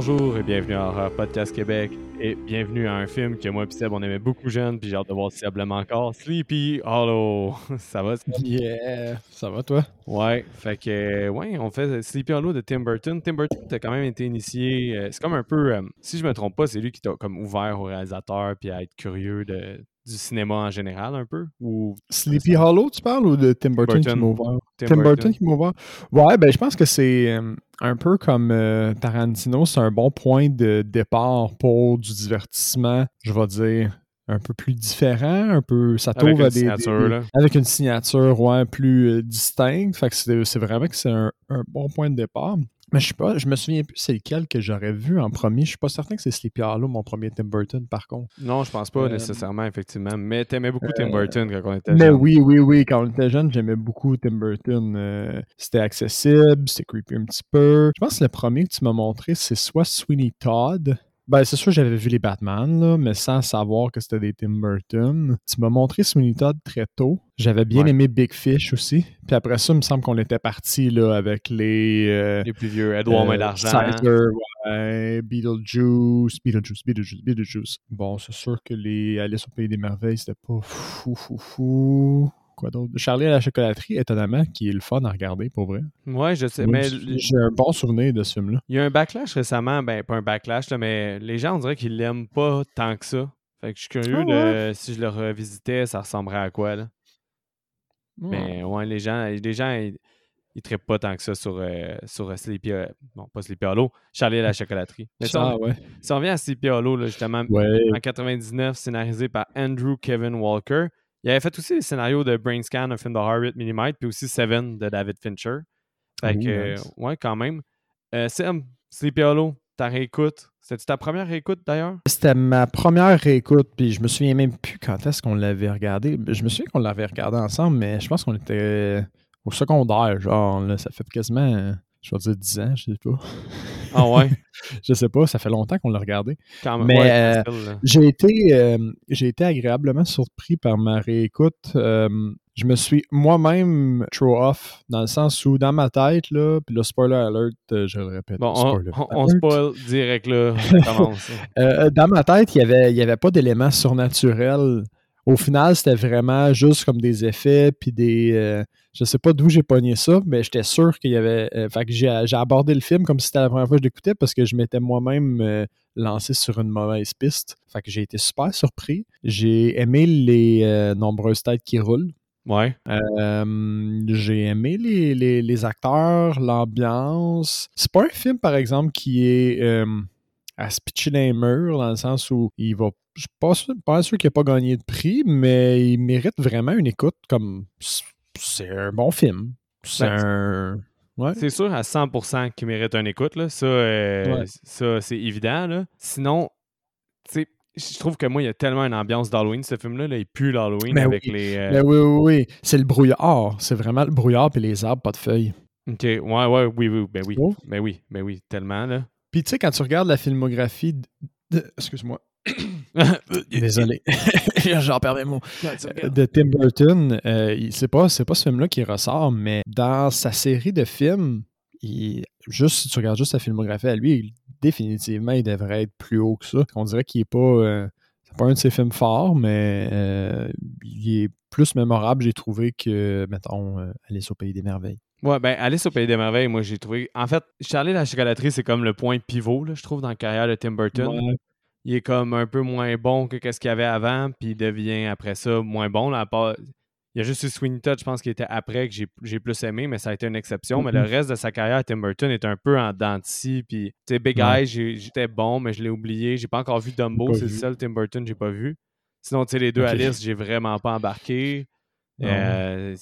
Bonjour et bienvenue à Horror Podcast Québec et bienvenue à un film que moi et Seb on aimait beaucoup jeune puis j'ai hâte de voir si Seb l'aime encore. Sleepy Hollow. ça va? Seb? Yeah! Ça va, toi? Ouais, fait que ouais, on fait Sleepy Hollow de Tim Burton. Tim Burton a quand même été initié. euh, c'est comme un peu, euh, si je me trompe pas, c'est lui qui t'a comme ouvert au réalisateur puis à être curieux de, du cinéma en général un peu. Ou Sleepy Hollow, tu parles, ou de Tim Burton, Burton. qui m'a ouvert? Tim, Tim, Burton. Burton. qui m'a ouvert. Ouais, ben je pense que c'est euh, un peu comme euh, Tarantino, c'est un bon point de départ pour du divertissement, je vais dire, un peu plus différent, un peu, ça t'ouvre à des, signature, des- là. avec une signature, ouais, plus euh, distincte, fait que c'est c'est vraiment que c'est un, un bon point de départ. Mais je sais pas, je me souviens plus c'est lequel que j'aurais vu en premier. Je suis pas certain que c'est Sleepy Hollow, mon premier Tim Burton, par contre. Non, je pense pas Euh, nécessairement, effectivement. Mais t'aimais beaucoup Tim euh, Burton quand on était Mais jeune. oui, oui, oui. Quand on était jeune, j'aimais beaucoup Tim Burton. Euh, c'était accessible, c'était creepy un petit peu. Je pense que le premier que tu m'as montré, c'est soit Sweeney Todd. Ben, c'est sûr, j'avais vu les Batman, là, mais sans savoir que c'était des Tim Burton. Tu m'as montré Sweeney Todd très tôt. J'avais bien Ouais. aimé Big Fish aussi. Puis après ça, il me semble qu'on était parti là, avec les. euh, Les plus vieux, Edouard euh, d'Argent. Ouais, Beetlejuice, Beetlejuice, Beetlejuice, Beetlejuice. Bon, c'est sûr que les Alice au Pays des Merveilles, c'était pas fou, fou, fou. Quoi d'autre? Charlie à la chocolaterie, étonnamment, qui est le fun à regarder, pour vrai. Ouais, je sais. Mais J'ai un bon souvenir de ce film-là. Il y a un backlash récemment, ben pas un backlash, là, mais les gens on dirait qu'ils l'aiment pas tant que ça. Fait que je suis curieux Ah de si je le revisitais, ça ressemblerait à quoi là? Mais ouais, les gens, les gens ils, ils trippent pas tant que ça sur, euh, sur euh, Sleepy euh, bon, pas Sleepy Hollow, Charlie à la chocolaterie. Mais si Ça, on, ouais. si on revient à Sleepy Hollow, là, justement, Ouais. en 99, scénarisé par Andrew Kevin Walker. Il avait fait aussi le scénario de Brain Scan, un film de Harriet Minimite, puis aussi Seven de David Fincher. Fait que, nice. ouais, quand même. Euh, Sam, Sleepy Hollow, ta réécoute. C'était ta première réécoute d'ailleurs? C'était ma première réécoute, puis je me souviens même plus quand est-ce qu'on l'avait regardé. Je me souviens qu'on l'avait regardé ensemble, mais je pense qu'on était au secondaire, genre, là, ça fait quasiment, je vais dire 10 ans, je sais pas. Ah ouais, Je sais pas, ça fait longtemps qu'on l'a regardé. quand même. Mais, ouais, euh. J'ai été, euh, j'ai été agréablement surpris par ma réécoute. Euh, je me suis moi-même throw off, dans le sens où, dans ma tête, là, puis le spoiler alert, euh, je le répète. Bon, on, spoil direct là. Commence. Dans ma tête, il n'y avait, y avait pas d'éléments surnaturels. Au final, c'était vraiment juste comme des effets, puis des. Je sais pas d'où j'ai pogné ça, mais j'étais sûr qu'il y avait. euh, fait que j'ai j'ai abordé le film comme si c'était la première fois que je l'écoutais parce que je m'étais moi-même euh, lancé sur une mauvaise piste. Fait que j'ai été super surpris. J'ai aimé les euh, nombreuses têtes qui roulent. Ouais. Euh, j'ai aimé les, les- les acteurs, l'ambiance. C'est pas un film, par exemple, qui est euh, à se pitcher dans les murs, dans le sens où il va. Je suis pas sûr, pas sûr qu'il n'a pas gagné de prix, mais il mérite vraiment une écoute comme. C'est un bon film. C'est Ben, un. Ouais. C'est sûr à 100% qu'il mérite une écoute. Là. Ça, euh, Ouais. ça c'est évident. Là. Sinon, tu sais, je trouve que moi, il y a tellement une ambiance d'Halloween, ce film-là. Là. Il pue l'Halloween Ben avec oui. les. euh, Ben oui, oui, oui. C'est le brouillard. C'est vraiment le brouillard et les arbres, pas de feuilles. Ok, ouais, ouais, oui, oui, ben oui. trouves? Ben oui, ben oui, tellement, là. Puis tu sais, quand tu regardes la filmographie de- Excuse-moi. Désolé. J'en perds mes mots. De Tim Burton, euh, c'est pas, c'est pas ce film-là qui ressort, mais dans sa série de films, il- juste si tu regardes juste sa filmographie à lui, il- définitivement, il devrait être plus haut que ça. On dirait qu'il est pas. euh, c'est pas un de ses films forts, mais euh, il est plus mémorable, j'ai trouvé, que, mettons, euh, Alice au Pays des Merveilles. Ouais, ben Alice au Pays des Merveilles, moi, j'ai trouvé. En fait, Charlie la chocolaterie, c'est comme le point pivot, là, je trouve, dans la carrière de Tim Burton. Ouais. Il est comme un peu moins bon que ce qu'il y avait avant, puis il devient après ça moins bon. Là, part- Il y a juste eu Sweeney Todd, je pense, qui était après que j'ai plus aimé, mais ça a été une exception. Mais le Mhm. reste de sa carrière, Tim Burton est un peu en dents de scie. Puis, tu sais, Big Ouais. J'ai- j'étais bon, mais je l'ai oublié. J'ai pas encore vu Dumbo, c'est le seul Tim Burton que j'ai pas vu. Sinon, tu sais, les deux. Alice, j'ai vraiment pas embarqué. Euh,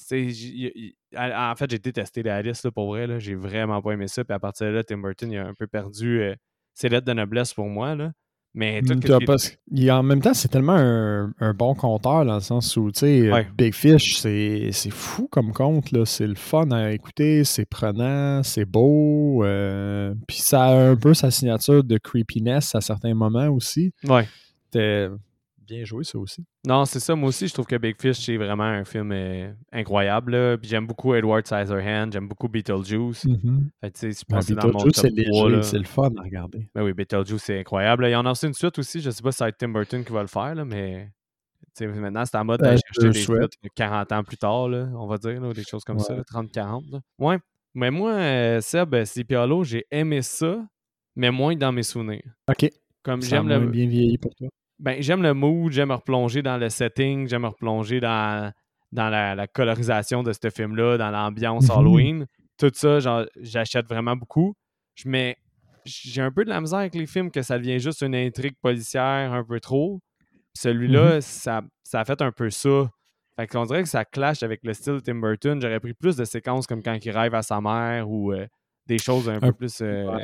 en fait, j'ai détesté les Alice, là, pour vrai. J'ai vraiment pas aimé ça. Puis à partir de là, Tim Burton, il a un peu perdu euh, ses lettres de noblesse pour moi. Là. Mais tout Mm, parce qu'il- en même temps, c'est tellement un, un bon conteur dans le sens où, tu sais, Ouais. Big Fish, c'est fou comme là. C'est le fun à écouter, c'est prenant, c'est beau. euh, Puis ça a un peu sa signature de creepiness à certains moments aussi. Ouais. Bien joué, ça aussi. Non, c'est ça. Moi aussi, je trouve que Big Fish, c'est vraiment un film euh, incroyable. Puis j'aime beaucoup Edward Scissorhands, j'aime beaucoup Beetlejuice. Mm Fait que, tu sais, je pense que c'est dans mon top c'est 3, léger, là. c'est le fun à regarder. Ben oui, Beetlejuice, c'est incroyable. Il y en a aussi une suite aussi. Je sais pas si être Tim Burton qui va le faire, là, mais maintenant, c'est en mode Ben, d'aller chercher des suites 40 ans plus tard, là, on va dire, ou des choses comme ça, Ouais. là, 30-40. là. Ouais. Mais moi, euh, Seb, euh, Sleepy Hollow, j'ai aimé ça, mais moins dans mes souvenirs. OK. Comme j'aime le, bien vieilli pour toi. Ben, j'aime le mood, j'aime me replonger dans le setting, j'aime me replonger dans, dans la, la colorisation de ce film-là, dans l'ambiance Mhm. Halloween. Tout ça, j'achète vraiment beaucoup. Je mets- j'ai un peu de la misère avec les films que ça devient juste une intrigue policière un peu trop. Celui-là, ça, ça a fait un peu ça. Fait qu'on dirait que ça clash avec le style de Tim Burton. J'aurais pris plus de séquences comme quand il rêve à sa mère ou euh, des choses un, peu plus euh, Ouais,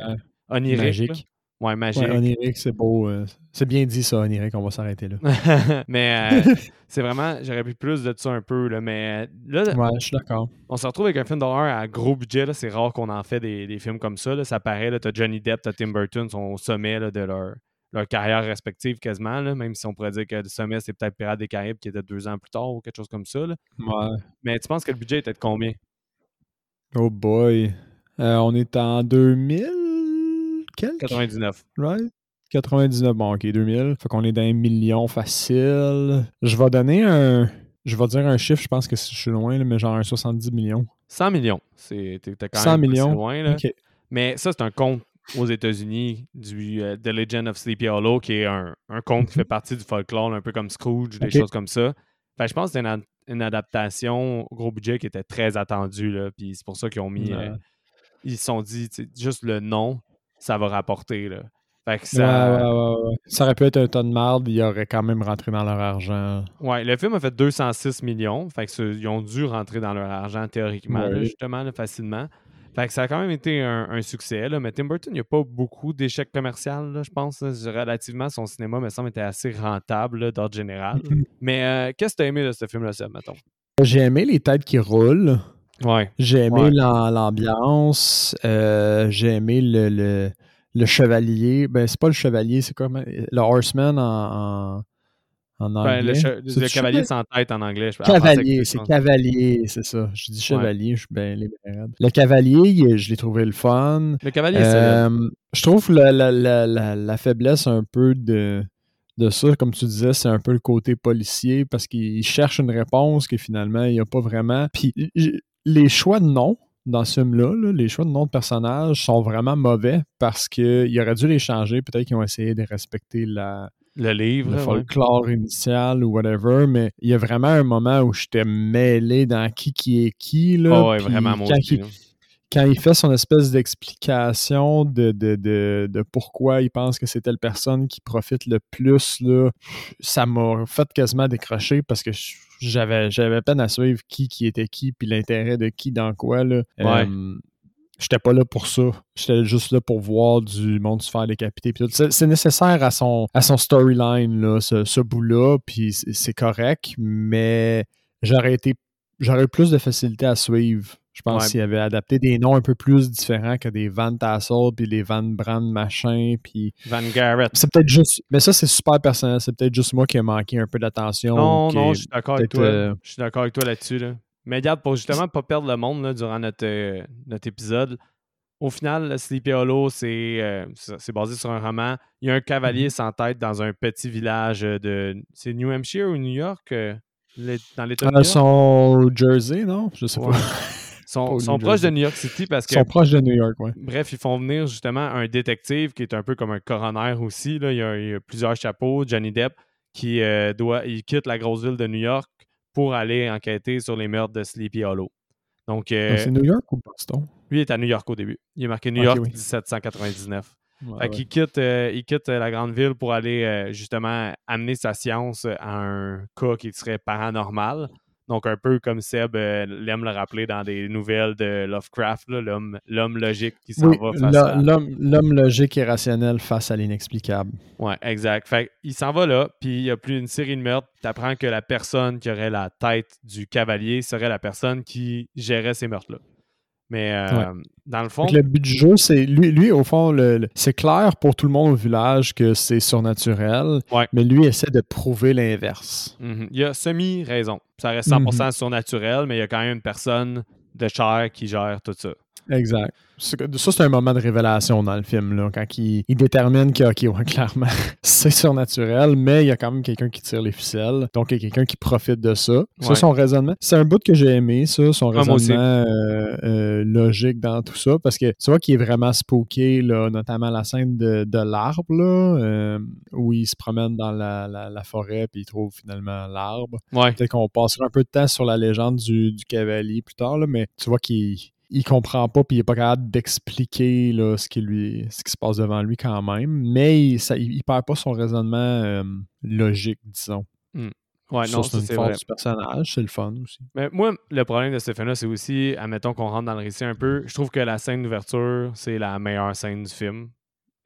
oniriques. Ouais, magique. Ouais, onirique, c'est beau. euh, c'est bien dit, ça, onirique. On va s'arrêter là. mais euh, c'est vraiment, j'aurais pris plus de ça un peu. Là, mais euh, là, Ouais, je suis d'accord. on se retrouve avec un film d'horreur à gros budget. là. C'est rare qu'on en fait des, des films comme ça. là. Ça paraît, là, t'as Johnny Depp, t'as Tim Burton, sont au sommet là, de leur, leur carrière respective quasiment. là. Même si on pourrait dire que le sommet, c'est peut-être Pirates des Caraïbes qui était deux ans plus tard ou quelque chose comme ça. là. Ouais. Mais tu penses que le budget était de combien? Oh boy. Euh, on est en 2000 quelques? 99. Right? 99, bon, ok, 2000. Fait qu'on est dans un million facile. Je vais donner un. Je vais dire un chiffre, je pense que je suis loin, là, mais genre un 70 millions. 100 millions. C'est, t'es, quand 100 même millions. loin. Là. Mais ça, c'est un conte aux États-Unis du euh, The Legend of Sleepy Hollow, qui est un, un conte qui fait partie du folklore, un peu comme Scrooge, des Mhm. Choses comme ça. Fait que je pense que c'est une, ad- une adaptation au gros budget qui était très attendue. Là, puis c'est pour ça qu'ils ont mis. Ouais. euh, ils se sont dit, juste le nom, ça va rapporter. Là. Fait que Ouais, ça. ouais, ouais, ouais. Ça aurait pu être un ton de marde, il aurait quand même rentré dans leur argent. Ouais, le film a fait 206 millions. Fait que ils ont dû rentrer dans leur argent théoriquement, là, justement, là, facilement. Fait que ça a quand même été un, un succès. Là. Mais Tim Burton, il n'y a pas beaucoup d'échecs commerciaux, je pense. Relativement, son cinéma, me semble, était assez rentable d'ordre général. Mhm. Mais euh, qu'est-ce que tu as aimé de ce film-là, Seb, mettons? J'ai aimé les têtes qui roulent. Ouais. J'ai aimé Ouais. l'ambiance. euh, j'ai aimé le, le, le chevalier. Ben, c'est pas le chevalier, c'est quoi? Le horseman en, en, en anglais. Ben, le, che- C'est le cavalier sans tête en anglais. je- Cavalier, c'est cavalier, c'est ça. Je dis chevalier, je suis bien les raide. Le cavalier, je l'ai trouvé le fun. Le cavalier, c'est. Euh, je trouve la, la, la, la, faiblesse un peu de, de ça, comme tu disais, c'est un peu le côté policier parce qu'il cherche une réponse que finalement, il n'y a pas vraiment. Puis les choix de noms dans ce film-là, là, les choix de noms de personnages sont vraiment mauvais parce qu'il aurait dû les changer. Peut-être qu'ils ont essayé de respecter la, Le livre. le ouais. folklore initial ou whatever, mais il y a vraiment un moment où j'étais mêlé dans qui qui est qui. Là, Ah ouais, vraiment, quand là. Quand il fait son espèce d'explication de, de, de, de pourquoi il pense que c'est telle personne qui profite le plus, là, ça m'a fait quasiment décrocher parce que j'avais, j'avais peine à suivre qui, qui était qui, puis l'intérêt de qui dans quoi. Là. Ouais. Euh, J'étais pas là pour ça. J'étais juste là pour voir du monde se faire décapiter. C'est nécessaire à son, à son storyline, ce, ce bout-là, puis c'est correct, mais j'aurais été j'aurais plus de facilité à suivre. Je pense Ouais. s'il avait adapté des noms un peu plus différents que des Van Tassel puis les Van Brand machin puis Van Garrett. c'est peut-être juste mais ça c'est super personnel, c'est peut-être juste moi qui ai manqué un peu d'attention. Non, non, est je suis d'accord avec toi. euh, Je suis d'accord avec toi là-dessus. Là. Mais regarde, pour justement pas perdre le monde là, durant notre, euh, notre épisode, au final, le Sleepy Hollow, c'est euh, c'est basé sur un roman. Il y a un cavalier Mhm. sans tête dans un petit village de. C'est New Hampshire ou New York euh, le- Dans l'État de New York? son Jersey, non? Je sais Ouais. pas. sont, sont proches de. New York City parce Ils que sont proches de New York, ouais. Bref, ils font venir justement un détective qui est un peu comme un coroner aussi. Là. Il, y a, il y a plusieurs chapeaux. Johnny Depp qui euh, doit, il quitte la grosse ville de New York pour aller enquêter sur les meurtres de Sleepy Hollow. Donc, euh, Donc, C'est New York ou Boston? lui est à New York au début. Il est marqué New York oui. 1799. Ouais, Fait ouais. qu'il quitte, euh, il quitte la grande ville pour aller euh, justement amener sa science à un cas qui serait paranormal. Donc, un peu comme Seb euh, l'aime le rappeler dans des nouvelles de Lovecraft, l'homme logique qui s'en Oui, va face à... l'homme l'homme logique et rationnel face à l'inexplicable. Ouais, exact. Fait il s'en va là, puis il y a plus une série de meurtres. Tu apprends que la personne qui aurait la tête du cavalier serait la personne qui gérait ces meurtres-là. Mais euh, dans le fond. Le but du jeu, c'est lui, lui, au fond, c'est clair pour tout le monde au village que c'est surnaturel, mais lui essaie de prouver l'inverse. Mm-hmm. Il a semi-raison. Ça reste 100% mm-hmm. surnaturel, mais il y a quand même une personne de chair qui gère tout ça. Exact. Ça, c'est un moment de révélation dans le film, là, quand il, détermine que, OK, clairement, c'est surnaturel, mais il y a quand même quelqu'un qui tire les ficelles. Donc, il y a quelqu'un qui profite de ça. Ça, son raisonnement. C'est un bout que j'ai aimé, ça, son raisonnement euh, euh, logique dans tout ça, parce que tu vois qu'il est vraiment spooké, là, notamment la scène de, l'arbre, là, euh, où il se promène dans la, forêt puis il trouve finalement l'arbre. Peut-être qu'on passera un peu de temps sur la légende du, du cavalier plus tard, là, mais tu vois qu'il il comprend pas puis il est pas capable d'expliquer ce qui lui ce qui se passe devant lui quand même mais il, ça, il, perd pas son raisonnement euh, logique disons hmm. ouais non c'est force du personnage c'est le fun aussi mais moi le problème de cette fin-là c'est aussi admettons qu'on rentre dans le récit un peu je trouve que la scène d'ouverture c'est la meilleure scène du film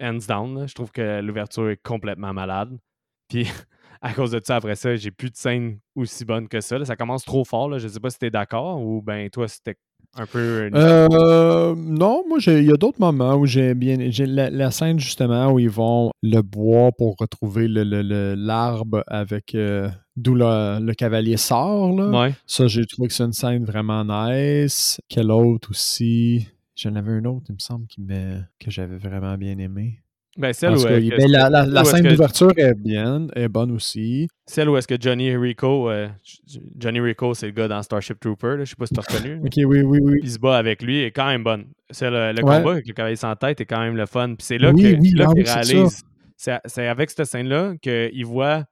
hands down je trouve que l'ouverture est complètement malade puis à cause de ça, après ça, j'ai plus de scène aussi bonne que ça. Ça commence trop fort. Là. Je sais pas si tu es d'accord ou ben toi, c'était un peu. Euh, non, moi, il y a d'autres moments où j'ai bien. J'ai la, scène, justement, où ils vont le bois pour retrouver l'arbre le, avec. Euh, d'où le, cavalier sort. Là. Ça, j'ai trouvé que c'est une scène vraiment nice. Quelle autre aussi? J'en avais une autre, il me semble, qui que j'avais vraiment bien aimé. Ben, celle où, ben, la, la, scène d'ouverture est bien, est bonne aussi. Celle où est-ce que Johnny Rico, euh, Johnny Rico, c'est le gars dans Starship Trooper, là, je sais pas si tu as reconnu. ok, oui, oui, oui. Il se bat avec lui, est quand même bonne. C'est le, combat avec le cavalier sans tête est quand même le fun. Puis c'est là ah réalise, c'est avec cette scène-là qu'il voit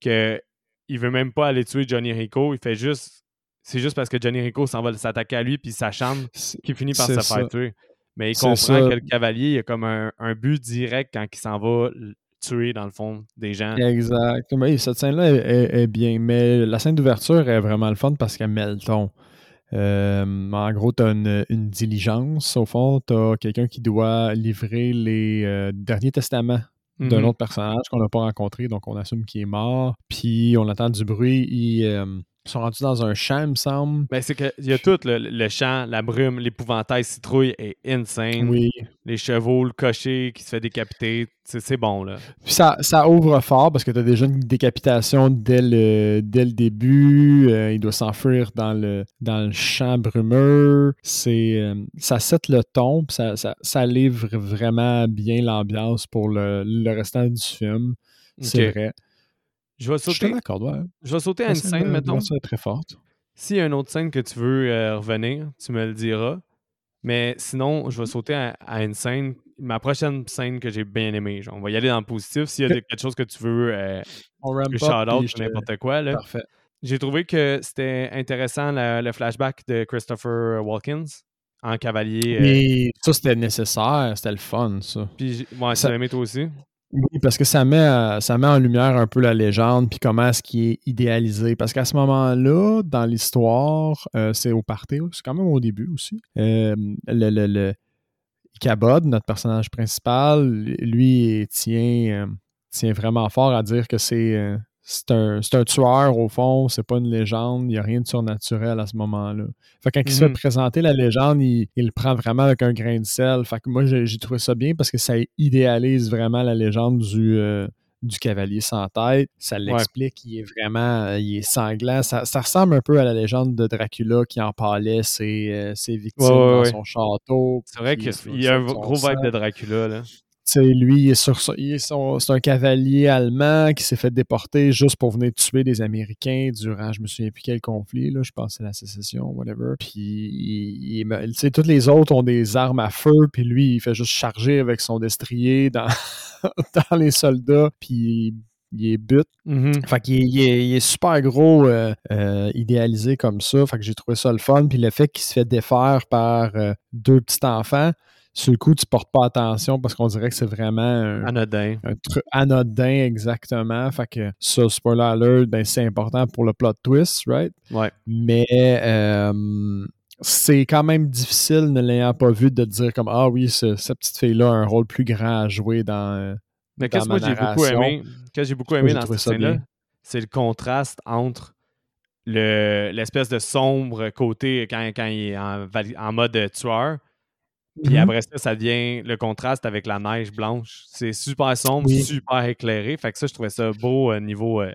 qu'il veut même pas aller tuer Johnny Rico, il fait juste, c'est juste parce que Johnny Rico s'en va s'attaquer à lui puis sa chambre qu'il finit par se faire tuer. Mais il comprend que le cavalier a comme un, but direct quand il s'en va tuer, dans le fond, des gens. Exact. cette scène-là est, bien, mais la scène d'ouverture est vraiment le fun parce qu'elle met le ton. Euh, en gros, tu as une, diligence, au fond. Tu as quelqu'un qui doit livrer les euh, derniers testaments d'un mm-hmm. autre personnage qu'on n'a pas rencontré, donc on assume qu'il est mort. Puis on entend du bruit. Il, euh, sont rendus dans un champ, il me semble. Ben, c'est qu'il y a tout, le, champ, la brume, l'épouvantail citrouille est insane. Oui. Les chevaux, le cocher qui se fait décapiter, c'est bon, là. Puis ça, ça ouvre fort parce que tu as déjà une décapitation dès le, dès le début. Euh, il doit s'enfuir dans le, dans le champ brumeux. C'est, euh, ça set le ton, puis ça, ça, livre vraiment bien l'ambiance pour le, le restant du film. C'est vrai. Je vais sauter. Je vais sauter à une scène, mettons. très forte. S'il y a une autre scène que tu veux euh, revenir, tu me le diras. Mais sinon, je vais sauter à, une scène, ma prochaine scène que j'ai bien aimée. on va y aller dans le positif. S'il y a quelque chose que tu veux euh, shout-out n'importe quoi. Là. Parfait. J'ai trouvé que c'était intéressant le flashback de Christopher Walkins en cavalier. Et euh, ça, c'était nécessaire. C'était le fun, ça. Puis, moi, ça aimé toi aussi? Oui, parce que ça met, euh, ça met en lumière un peu la légende, puis comment est-ce qui est idéalisé. Parce qu'à ce moment-là, dans l'histoire, euh, c'est au party, c'est quand même au début aussi. Euh, le, le, le Cabod, notre personnage principal, lui, tient, tient vraiment fort à dire que c'est c'est un, un, tueur au fond, c'est pas une légende, il n'y a rien de surnaturel à ce moment-là. Fait quand il se fait mhm. présenter la légende, il, le prend vraiment avec un grain de sel. Fait que moi j'ai trouvé ça bien parce que ça idéalise vraiment la légende du, euh, du cavalier sans tête. Ça l'explique, il est vraiment euh, il est sanglant. Ça, ressemble un peu à la légende de Dracula qui empalait ses, euh, ses victimes dans son château. C'est vrai qu'il y a un gros vibe de Dracula là lui, il sur, c'est un cavalier allemand qui s'est fait déporter juste pour venir tuer des Américains durant, je me souviens plus quel conflit, là, je pense que c'est la sécession, whatever. Puis, il, il, toutes les autres ont des armes à feu, puis lui, il fait juste charger avec son destrier dans, dans les soldats, puis il est but. Mm-hmm. Fait qu'il il est, super gros, euh, euh, idéalisé comme ça. Fait que j'ai trouvé ça le fun. Puis le fait qu'il se fait défaire par euh, deux petits enfants, sur le coup, tu portes pas attention parce qu'on dirait que c'est vraiment un, anodin. Un truc anodin, exactement. Fait que ça, spoiler alert, ben, c'est important pour le plot twist, right? Ouais. Mais euh, c'est quand même difficile, ne l'ayant pas vu, de dire comme Ah oui, cette petite fille-là a un rôle plus grand à jouer dans. Mais qu'est-ce que j'ai beaucoup aimé, que j'ai beaucoup aimé dans cette scène-là, c'est le contraste entre l'espèce de sombre côté quand, quand il est en, mode tueur. Puis mm-hmm. après ça, ça devient le contraste avec la neige blanche. C'est super sombre, super éclairé. Fait que ça, je trouvais ça beau au niveau euh,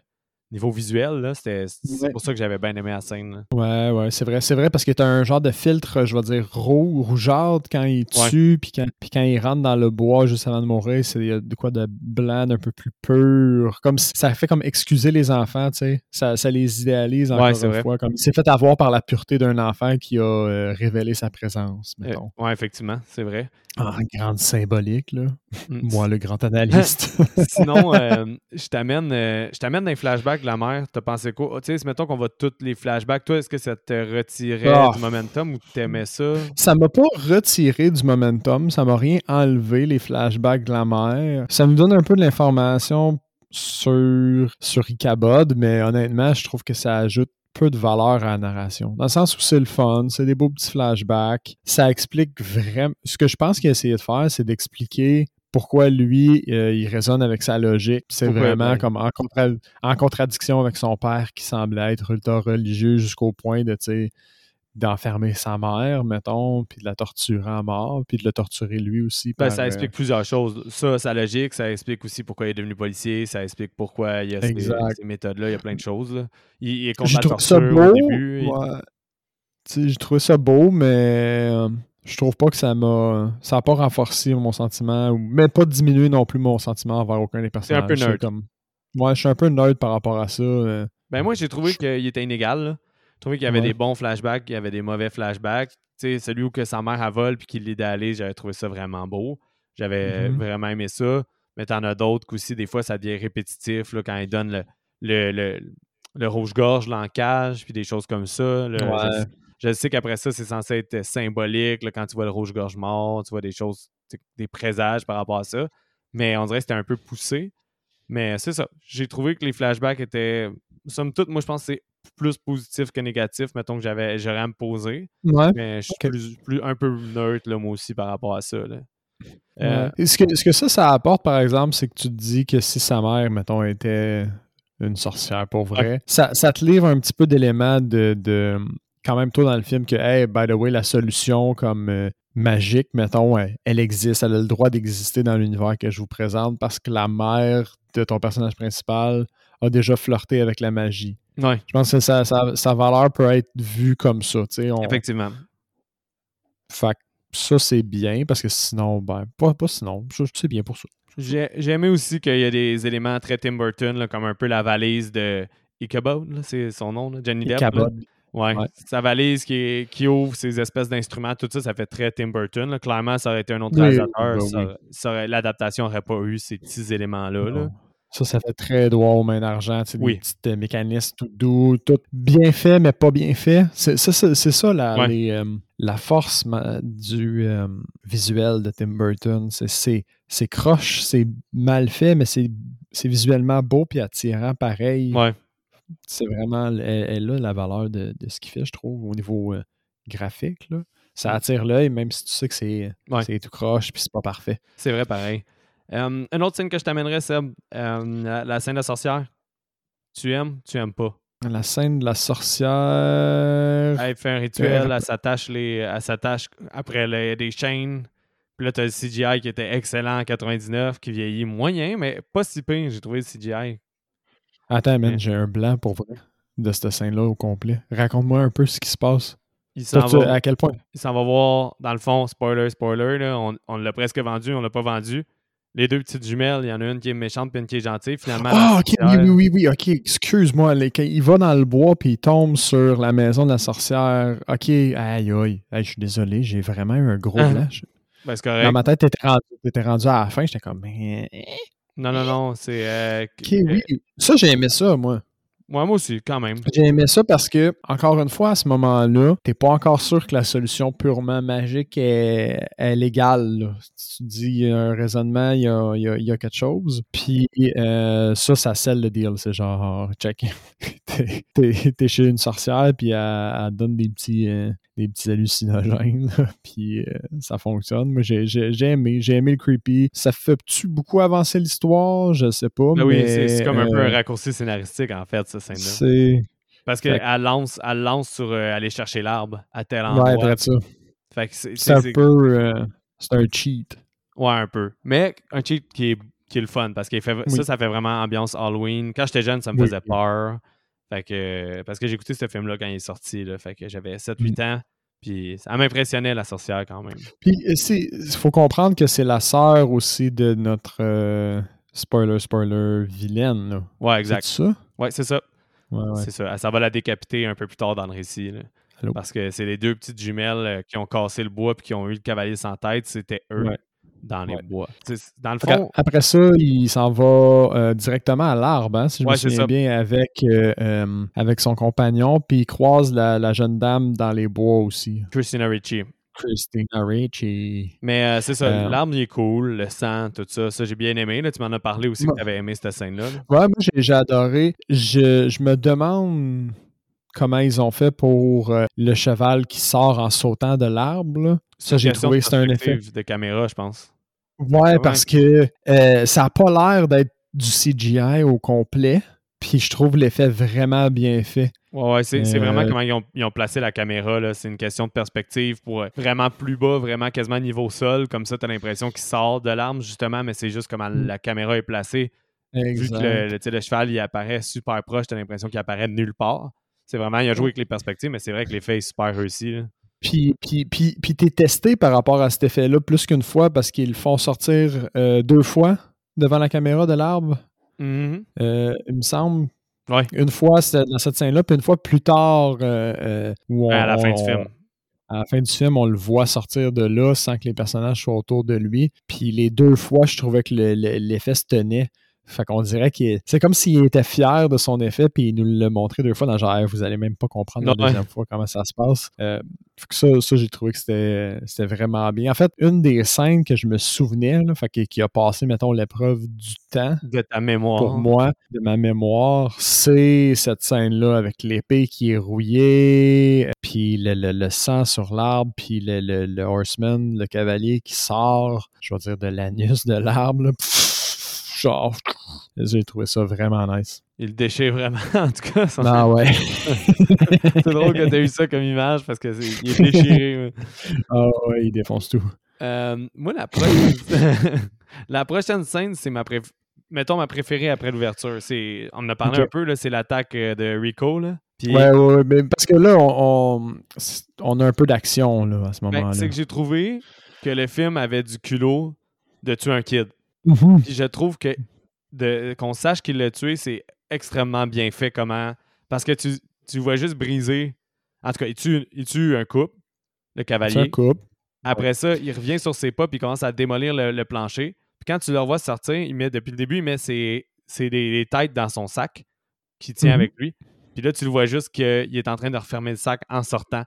niveau visuel, là, c'est pour ça que j'avais bien aimé la scène. Ouais, ouais, c'est vrai. C'est vrai parce que tu as un genre de filtre, je vais dire, rouge, rougeâtre quand il tue, puis quand, quand, il rentre dans le bois juste avant de mourir, c'est de quoi de blanc, un peu plus pur. Comme ça fait comme excuser les enfants, tu sais. Ça, ça, les idéalise encore une fois. Comme il s'est fait avoir par la pureté d'un enfant qui a euh, révélé sa présence, euh, mettons. ouais, effectivement, c'est vrai. Ah, grande symbolique, là. Mm. Moi, le grand analyste. Sinon, euh, je t'amène je t'amène dans les flashbacks de la mère. T'as pensé quoi? Tu sais, mettons qu'on va tous les flashbacks. Toi, est-ce que ça te retirait ah. du momentum ou t'aimais ça? Ça m'a pas retiré du momentum. Ça m'a rien enlevé, les flashbacks de la mère. Ça me donne un peu de l'information sur, sur Icabod, mais honnêtement, je trouve que ça ajoute peu de valeur à la narration. Dans le sens où c'est le fun, c'est des beaux petits flashbacks. Ça explique vraiment. Ce que je pense qu'il a essayé de faire, c'est d'expliquer pourquoi lui, euh, il résonne avec sa logique. C'est vraiment comme en, en, contradiction avec son père qui semblait être ultra religieux jusqu'au point de, d'enfermer sa mère, mettons, puis de la torturer à mort, puis de le torturer lui aussi. Ben, ça explique euh, plusieurs choses. Ça, sa logique, ça explique aussi pourquoi il est devenu policier, ça explique pourquoi il y a ces, méthodes-là, il y a plein de choses. Il, est contre la torture au début. J'ai trouvé ça beau, mais euh, je trouve pas que ça m'a. Ça n'a pas renforcé mon sentiment, ou même pas diminué non plus mon sentiment envers aucun des personnages. C'est un peu nerd. Comme... Ouais, je suis un peu nerd par rapport à ça. Euh. Ben moi, j'ai trouvé qu'il était inégal. Là. Je trouvais qu'il y avait des bons flashbacks, il y avait des mauvais flashbacks. Tu sais, celui où que sa mère a vol puis qu'il l'idéalise, j'avais trouvé ça vraiment beau. J'avais mm-hmm. vraiment aimé ça. Mais t'en as d'autres aussi, des fois, ça devient répétitif là, quand il donne le, le, le, rouge-gorge, l'ancage, puis des choses comme ça. Je, sais qu'après ça, c'est censé être symbolique. quand tu vois le rouge-gorge mort, tu vois des choses, des présages par rapport à ça. Mais on dirait que c'était un peu poussé. Mais c'est ça. J'ai trouvé que les flashbacks étaient. Somme toute, moi, je pense que c'est plus positif que négatif, mettons que j'avais j'aurais à me poser. Mais je suis plus, un peu neutre, là, moi aussi, par rapport à ça. Euh, est-ce, que, que, ça, ça apporte, par exemple, c'est que tu te dis que si sa mère, mettons, était une sorcière pour vrai, ça, te livre un petit peu d'éléments de, quand même tôt dans le film que, hey, by the way, la solution comme euh, magique, mettons, elle, existe, elle a le droit d'exister dans l'univers que je vous présente parce que la mère de ton personnage principal a déjà flirté avec la magie. Ouais. Je pense que sa, valeur peut être vue comme ça. Effectivement. Fait ça, c'est bien parce que sinon, ben, pas, pas sinon, c'est bien pour ça. J'ai aimé aussi qu'il y a des éléments très Tim Burton, comme un peu la valise de Ichabod, c'est son nom, là, Johnny Depp. Ouais. Sa valise qui, qui ouvre ses espèces d'instruments, tout ça, ça fait très Tim Burton. Clairement, ça aurait été un autre réalisateur. Ben l'adaptation n'aurait pas eu ces petits éléments-là. Là. Ça, ça fait très droit aux mains d'argent. Oui. Des petits euh, mécanismes tout doux, tout bien fait, mais pas bien fait. C'est ça, la, euh, la force du euh, visuel de Tim Burton. C'est croche, c'est mal fait, mais c'est visuellement beau puis attirant pareil. Ouais. C'est vraiment, elle, a la valeur de, ce qu'il fait, je trouve, au niveau graphique. Là. Ça attire l'œil, même si tu sais que c'est tout croche puis c'est pas parfait. C'est vrai, pareil. Euh, une autre scène que je t'amènerais, c'est euh, la, scène de la sorcière. Tu aimes, tu aimes pas? La scène de la sorcière. Elle fait un rituel, elle s'attache les. Elle s'attache après les, des chaînes. Puis là, t'as le CGI qui était excellent en 99, qui vieillit moyen, mais pas si pire, j'ai trouvé le CGI. Attends, man, j'ai un blanc pour vrai de cette scène-là au complet. Raconte-moi un peu ce qui se passe. Il s'en va, à quel point? Il s'en va voir, dans le fond, spoiler, spoiler, là, on, on l'a presque vendu, on l'a pas vendu les deux petites jumelles, il y en a une qui est méchante et une qui est gentille. Finalement, ah, ok, oui, oui, oui, oui, ok, excuse-moi. Il va dans le bois puis il tombe sur la maison de la sorcière. Ok, aïe, aïe, je suis désolé, j'ai vraiment eu un gros flash. Ben, c'est correct. Dans ma tête, t'étais rendu, rendu, à la fin, j'étais comme. Non, non, non, c'est. Euh. Ça, j'ai aimé ça, moi. Moi aussi, quand même. J'ai aimé ça parce que, encore une fois, à ce moment-là, t'es pas encore sûr que la solution purement magique est, légale. Tu dis, il y a un raisonnement, il y a, il y a, quelque chose. Puis euh, ça, ça scelle le deal. C'est genre, check, t'es chez une sorcière, puis elle, donne des petits, euh, des petits hallucinogènes, puis euh, ça fonctionne. Moi, j'ai aimé, j'ai aimé le creepy. Ça fait-tu beaucoup avancer l'histoire? Je sais pas. Ben oui, c'est comme un peu un raccourci scénaristique, en fait, cette scène-là. C'est Parce qu'elle lance, elle lance sur aller chercher l'arbre à tel endroit. Ouais, ça. Fait que c'est un peu. c'est un cheat. Ouais, un peu. Mais un cheat qui est, qui est le fun parce que ça, ça fait vraiment ambiance Halloween. Quand j'étais jeune, ça me faisait peur. Fait que, parce que j'ai écouté ce film-là quand il est sorti. Là, fait que j'avais 7-8 ans. Puis ça m'impressionnait la sorcière quand même. Puis il faut comprendre que c'est la sœur aussi de notre euh, spoiler spoiler vilaine. Là. Ouais, exact. C'est ça? Ouais, c'est ça. C'est ça. Ça va la décapiter un peu plus tard dans le récit. Parce que c'est les deux petites jumelles euh, qui ont cassé le bois puis qui ont eu le cavalier sans tête, c'était eux dans les bois. Dans le fond... Après ça, il s'en va euh, directement à l'arbre, hein, si je me souviens bien, avec, euh, euh, avec son compagnon, puis il croise la, jeune dame dans les bois aussi. Christina Ricci. Christina Ricci. Mais c'est ça, l'arbre, il est cool, le sang, tout ça. Ça, j'ai bien aimé. Là, tu m'en as parlé aussi que tu avais aimé cette scène-là. Ouais, moi, j'ai adoré. Je, je me demande comment ils ont fait pour le cheval qui sort en sautant de l'arbre. Ça, j'ai trouvé c'était un effet. de caméra, je pense. Ouais, parce que euh, ça n'a pas l'air d'être du CGI au complet. Puis je trouve l'effet vraiment bien fait. Ouais, ouais c'est vraiment euh, comment ils ont, placé la caméra. C'est une question de perspective pour euh, vraiment plus bas, vraiment quasiment niveau sol. Comme ça, tu as l'impression qu'il sort de l'arme, justement, mais c'est juste comment mm. la caméra est placée. Vu que le, le, cheval il apparaît super proche, tu as l'impression qu'il apparaît nulle part. C'est vraiment, il a joué avec les perspectives, mais c'est vrai que l'effet est super réussi. Puis, puis, puis, puis t'es testé par rapport à cet effet-là plus qu'une fois parce qu'ils font sortir euh, deux fois devant la caméra de l'arbre? Mm-hmm. Euh, il me semble. Ouais. Une fois dans cette scène-là, puis une fois plus tard euh, où à la fin du film. À la fin du film, on le voit sortir de là sans que les personnages soient autour de lui. Puis les deux fois, je trouvais que l'effet se tenait. Fait qu'on dirait que c'est comme s'il était fier de son effet, puis il nous l'a montré deux fois dans genre, vous allez même pas comprendre la deuxième fois comment ça se passe. Euh, ça, ça j'ai trouvé que c'était vraiment bien. En fait, une des scènes que je me souvenais, là, fait, qui, a passé, mettons, l'épreuve du temps. De ta mémoire. Pour moi, de ma mémoire, c'est cette scène-là avec l'épée qui est rouillée, puis le, le, sang sur l'arbre, puis le, le, horseman, le cavalier qui sort, je vais dire, de l'anus de l'arbre genre, j'ai trouvé ça vraiment nice. Il déchire vraiment, en tout cas. Ah ouais. c'est drôle que tu aies eu ça comme image parce qu'il est, est déchiré. Ah ouais, il défonce tout. Euh, moi, la prochaine... la prochaine scène, c'est ma préférée. Mettons ma préférée après l'ouverture. C'est... On en a parlé un peu, là, c'est l'attaque euh, de Rico. Là. Ouais, ouais, mais parce que là, on, on, a un peu d'action là, à ce ben, moment-là. c'est que j'ai trouvé que le film avait du culot de tuer un kid. Mhm. je trouve que qu'on sache qu'il l'a tué, c'est extrêmement bien fait. Comment Parce que tu, tu vois juste briser. En tout cas, il tue, il tue un couple, le cavalier. Un couple. Après ça, il revient sur ses pas puis il commence à démolir le, plancher. Puis quand tu le vois sortir, il met depuis le début, il met ses, des, têtes dans son sac qui tient mhm. avec lui. Puis là, tu le vois juste qu'il est en train de refermer le sac en sortant.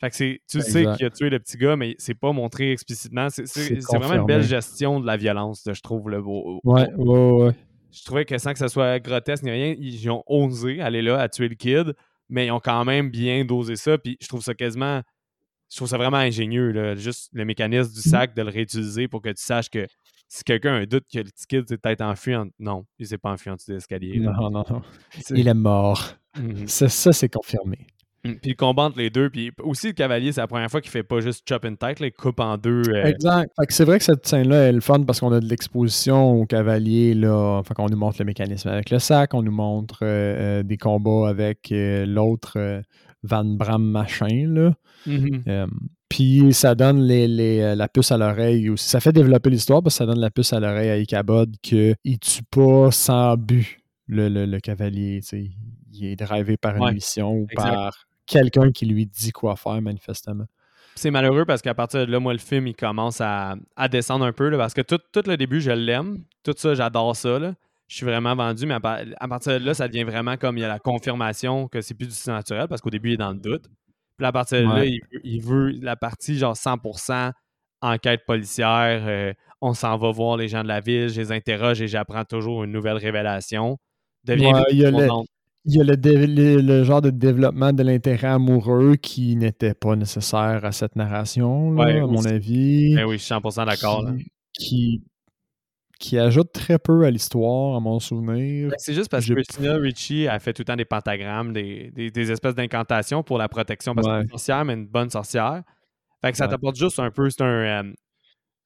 Fait que c'est, tu sais qu'il a tué le petit gars, mais c'est pas montré explicitement. C'est, vraiment une belle gestion de la violence, je trouve. Le beau, ouais, ouais, ouais. Je trouvais que sans que ce soit grotesque ni rien, ils ont osé aller là à tuer le kid, mais ils ont quand même bien dosé ça. Puis je trouve ça quasiment. Je trouve ça vraiment ingénieux, là, juste le mécanisme du sac, de le réutiliser pour que tu saches que si quelqu'un a un doute que le petit kid s'est peut-être enfui, en... non, il s'est pas enfui en dessous de l'escalier. Non, non, non. Il est mort. Mm-hmm. ça c'est confirmé. Mm, puis il combat entre les deux. Puis aussi, le cavalier, c'est la première fois qu'il fait pas juste chop and tête, il coupe en deux. Euh. Exact. c'est vrai que cette scène-là est le fun parce qu'on a de l'exposition au cavalier. Là. Fait qu'on nous montre le mécanisme avec le sac, on nous montre euh, euh, des combats avec l'autre Van Bram machin. Là. Mm-hmm. puis ça donne les, la puce à l'oreille aussi. Ça fait développer l'histoire parce que ça donne la puce à l'oreille à Ichabod qu'il tue pas sans but le, le, cavalier. Il est drivé par une mission ou par quelqu'un qui lui dit quoi faire, manifestement. C'est malheureux parce qu'à partir de là, moi, le film, il commence à, descendre un peu. parce que tout, le début, je l'aime. Tout ça, j'adore ça. Je suis vraiment vendu, mais à, partir de là, ça devient vraiment comme il y a la confirmation que c'est plus du naturel parce qu'au début, il est dans le doute. Puis à partir de là, il, veut la partie genre 100% enquête policière. Euh, on s'en va voir les gens de la ville, je les interroge et j'apprends toujours une nouvelle révélation. Devient il y a il y a le, genre de développement de l'intérêt amoureux qui n'était pas nécessaire à cette narration, à mon avis. Ben oui, je suis 100% d'accord. Qui, qui ajoute très peu à l'histoire, à mon souvenir. Ben, c'est juste parce que Christina Ricci a fait tout le temps des pentagrammes, des, des, espèces d'incantations pour la protection. Parce qu'elle est sorcière, mais une bonne sorcière. Fait que ça t'apporte juste un peu. C'est un. Euh,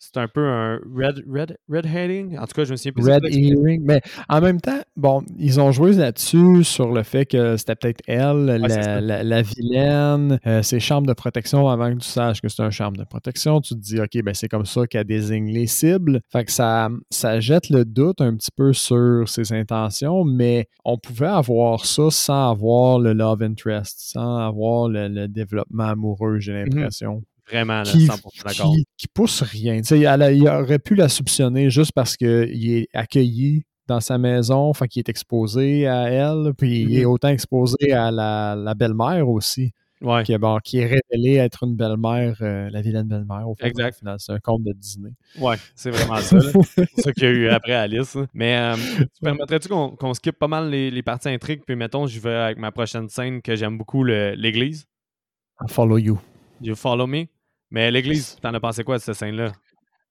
c'est un peu un red, red, red heading. En tout cas, je me souviens plus. Red hearing. Mais en même temps, bon, ils ont joué là-dessus sur le fait que c'était peut-être elle, la, vilaine, euh, ses chambres de protection avant que tu saches que c'est un chambre de protection. Tu te dis, OK, ben c'est comme ça qu'elle désigne les cibles. Fait que ça, ça jette le doute un petit peu sur ses intentions, mais on pouvait avoir ça sans avoir le love interest, sans avoir le, développement amoureux, j'ai mm-hmm. l'impression. Vraiment, là, qui, 100% d'accord. Qui, pousse rien. il aurait pu la soupçonner juste parce qu'il est accueilli dans sa maison, enfin qu'il est exposé à elle, puis il est mm-hmm. autant exposé à la, belle-mère aussi. Ouais. Qui, bon, qui, est révélé être une belle-mère, euh, la vilaine belle-mère, au exact. C'est un conte de Disney. Ouais, c'est vraiment ça. c'est ça qu'il y a eu après Alice. Mais euh, tu permettrais-tu qu'on skip pas mal les, les, parties intrigues, puis mettons, je vais avec ma prochaine scène que j'aime beaucoup, l'église? follow you. You follow me? Mais l'église, t'en as pensé quoi de cette scène-là?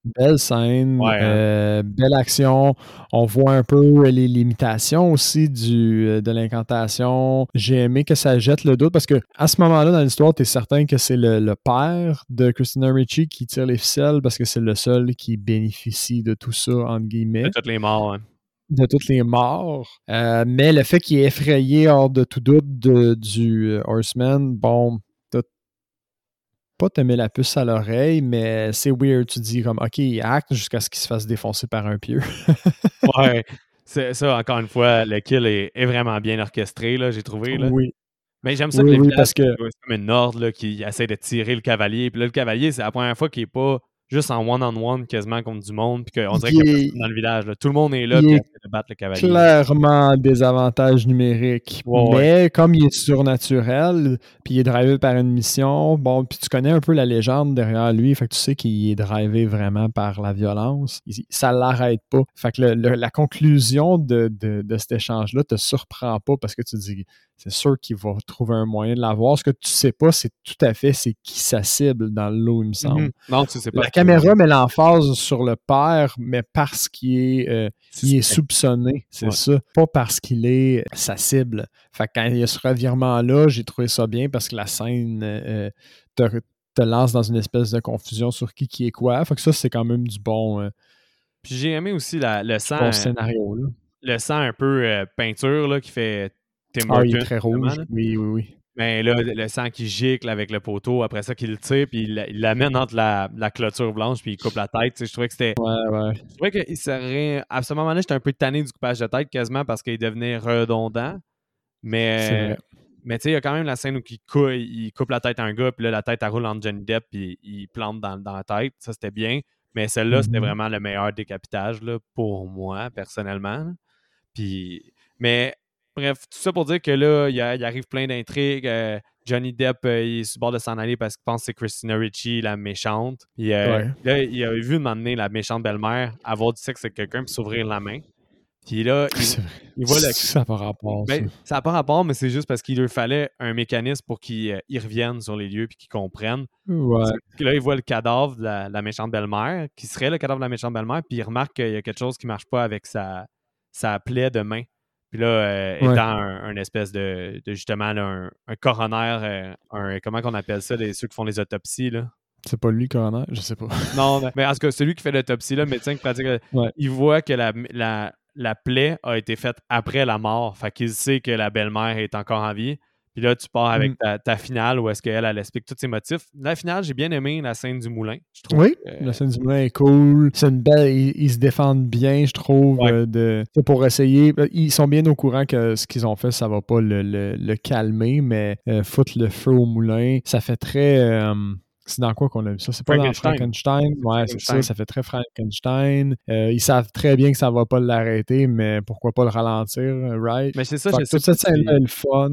Belle scène, hein. euh, belle action. On voit un peu les limitations aussi du, euh, de l'incantation. J'ai aimé que ça jette le doute parce que à ce moment-là dans l'histoire, tu es certain que c'est le, père de Christina Ricci qui tire les ficelles parce que c'est le seul qui bénéficie de tout ça, entre guillemets. De toutes les morts, hein. de toutes les morts. Euh, mais le fait qu'il est effrayé hors de tout doute du Horseman, bon, pas te met la puce à l'oreille, mais c'est weird. Tu dis comme, OK, il acte jusqu'à ce qu'il se fasse défoncer par un pieu. ouais. C'est ça, encore une fois, le kill est, vraiment bien orchestré, là, j'ai trouvé. Là. Oui. Mais j'aime ça oui, oui, parce que... c'est comme une ordre qui essaie de tirer le cavalier. Puis là, le cavalier, c'est la première fois qu'il n'est pas juste en one-on-one quasiment contre du monde, puis qu'on dirait qu'il y a personne dans le village. Tout le monde est là, puis de battre le cavalier. Clairement des avantages numériques. mais comme il est surnaturel, puis il est drivé par une mission, bon, puis tu connais un peu la légende derrière lui, fait que tu sais qu'il est drivé vraiment par la violence. Ça l'arrête pas. Fait que la conclusion de, de, de cet échange-là te surprend pas parce que tu dis c'est sûr qu'il va trouver un moyen de l'avoir. Ce que tu sais pas, c'est tout à fait c'est qui sa cible dans l'eau, il me semble. Mhm. Non, tu sais pas. La caméra met l'emphase sur le père, mais parce qu'il est, euh, est soupçonné, c'est ça. Pas parce qu'il est sa cible. Fait quand il y a ce revirement-là, j'ai trouvé ça bien parce que la scène euh, te, lance dans une espèce de confusion sur qui qui est quoi. Fait que ça, c'est quand même du bon. Euh, Puis j'ai aimé aussi le sang. scénario, Le sang un peu peinture là, qui fait Tim Ah, il est très rouge. Oui, oui, oui. Mais là, le sang qui gicle avec le poteau, après ça, qu'il le tire, puis il l'amène entre la, la, clôture blanche, puis il coupe la tête. je trouvais que c'était. Ouais, ouais. Je trouvais qu'il serait. À ce moment-là, j'étais un peu tanné du coupage de tête, quasiment, parce qu'il devenait redondant. Mais. Mais tu sais, il y a quand même la scène où il, coupe, il coupe la tête à un gars, puis là, la tête, elle roule entre Johnny Depp, puis il plante dans, dans la tête. Ça, c'était bien. Mais celle-là, c'était mm-hmm. vraiment le meilleur décapitage, là, pour moi, personnellement. Puis. Mais Bref, tout ça pour dire que là, il, arrive plein d'intrigues. Euh, Johnny Depp, euh, il est sur le bord de s'en aller parce qu'il pense que c'est Christina Ricci, la méchante. Puis euh, là, il a vu m'amener la méchante belle-mère avoir du sexe avec quelqu'un puis s'ouvrir la main. Puis là, il, voit le... Ça n'a pas rapport. Ben, ça n'a pas rapport, mais c'est juste parce qu'il lui fallait un mécanisme pour qu'ils reviennent sur les lieux puis qu'ils comprennent. Ouais. Puis là, il voit le cadavre de la, méchante belle-mère, qui serait le cadavre de la méchante belle-mère, puis il remarque qu'il y a quelque chose qui ne marche pas avec sa, sa plaie de main. Puis là, euh, étant un, espèce de, justement un, coroner, euh, un, comment qu'on appelle ça, les, ceux qui font les autopsies, là? C'est pas lui, coroner? Je sais pas. non, mais en tout cas, celui qui fait l'autopsie, le médecin qui pratique, il voit que la, la, la, plaie a été faite après la mort. Fait qu'il sait que la belle-mère est encore en vie. Puis là, tu pars avec mm. ta, finale où est-ce qu'elle, elle explique tous ses motifs. La finale, j'ai bien aimé la scène du moulin. Je trouve oui, la scène du moulin est cool. C'est une belle. Ils, se défendent bien, je trouve. Euh, de, pour essayer. Euh, ils sont bien au courant que ce qu'ils ont fait, ça va pas le, calmer, mais euh, foutre le feu au moulin, ça fait très. c'est dans quoi qu'on a vu ça? C'est pas dans Frankenstein. Ouais, c'est ça, ça fait très Frankenstein. ils savent très bien que ça va pas l'arrêter, mais pourquoi pas le ralentir, right? Mais c'est ça, Toute cette scène-là est le fun.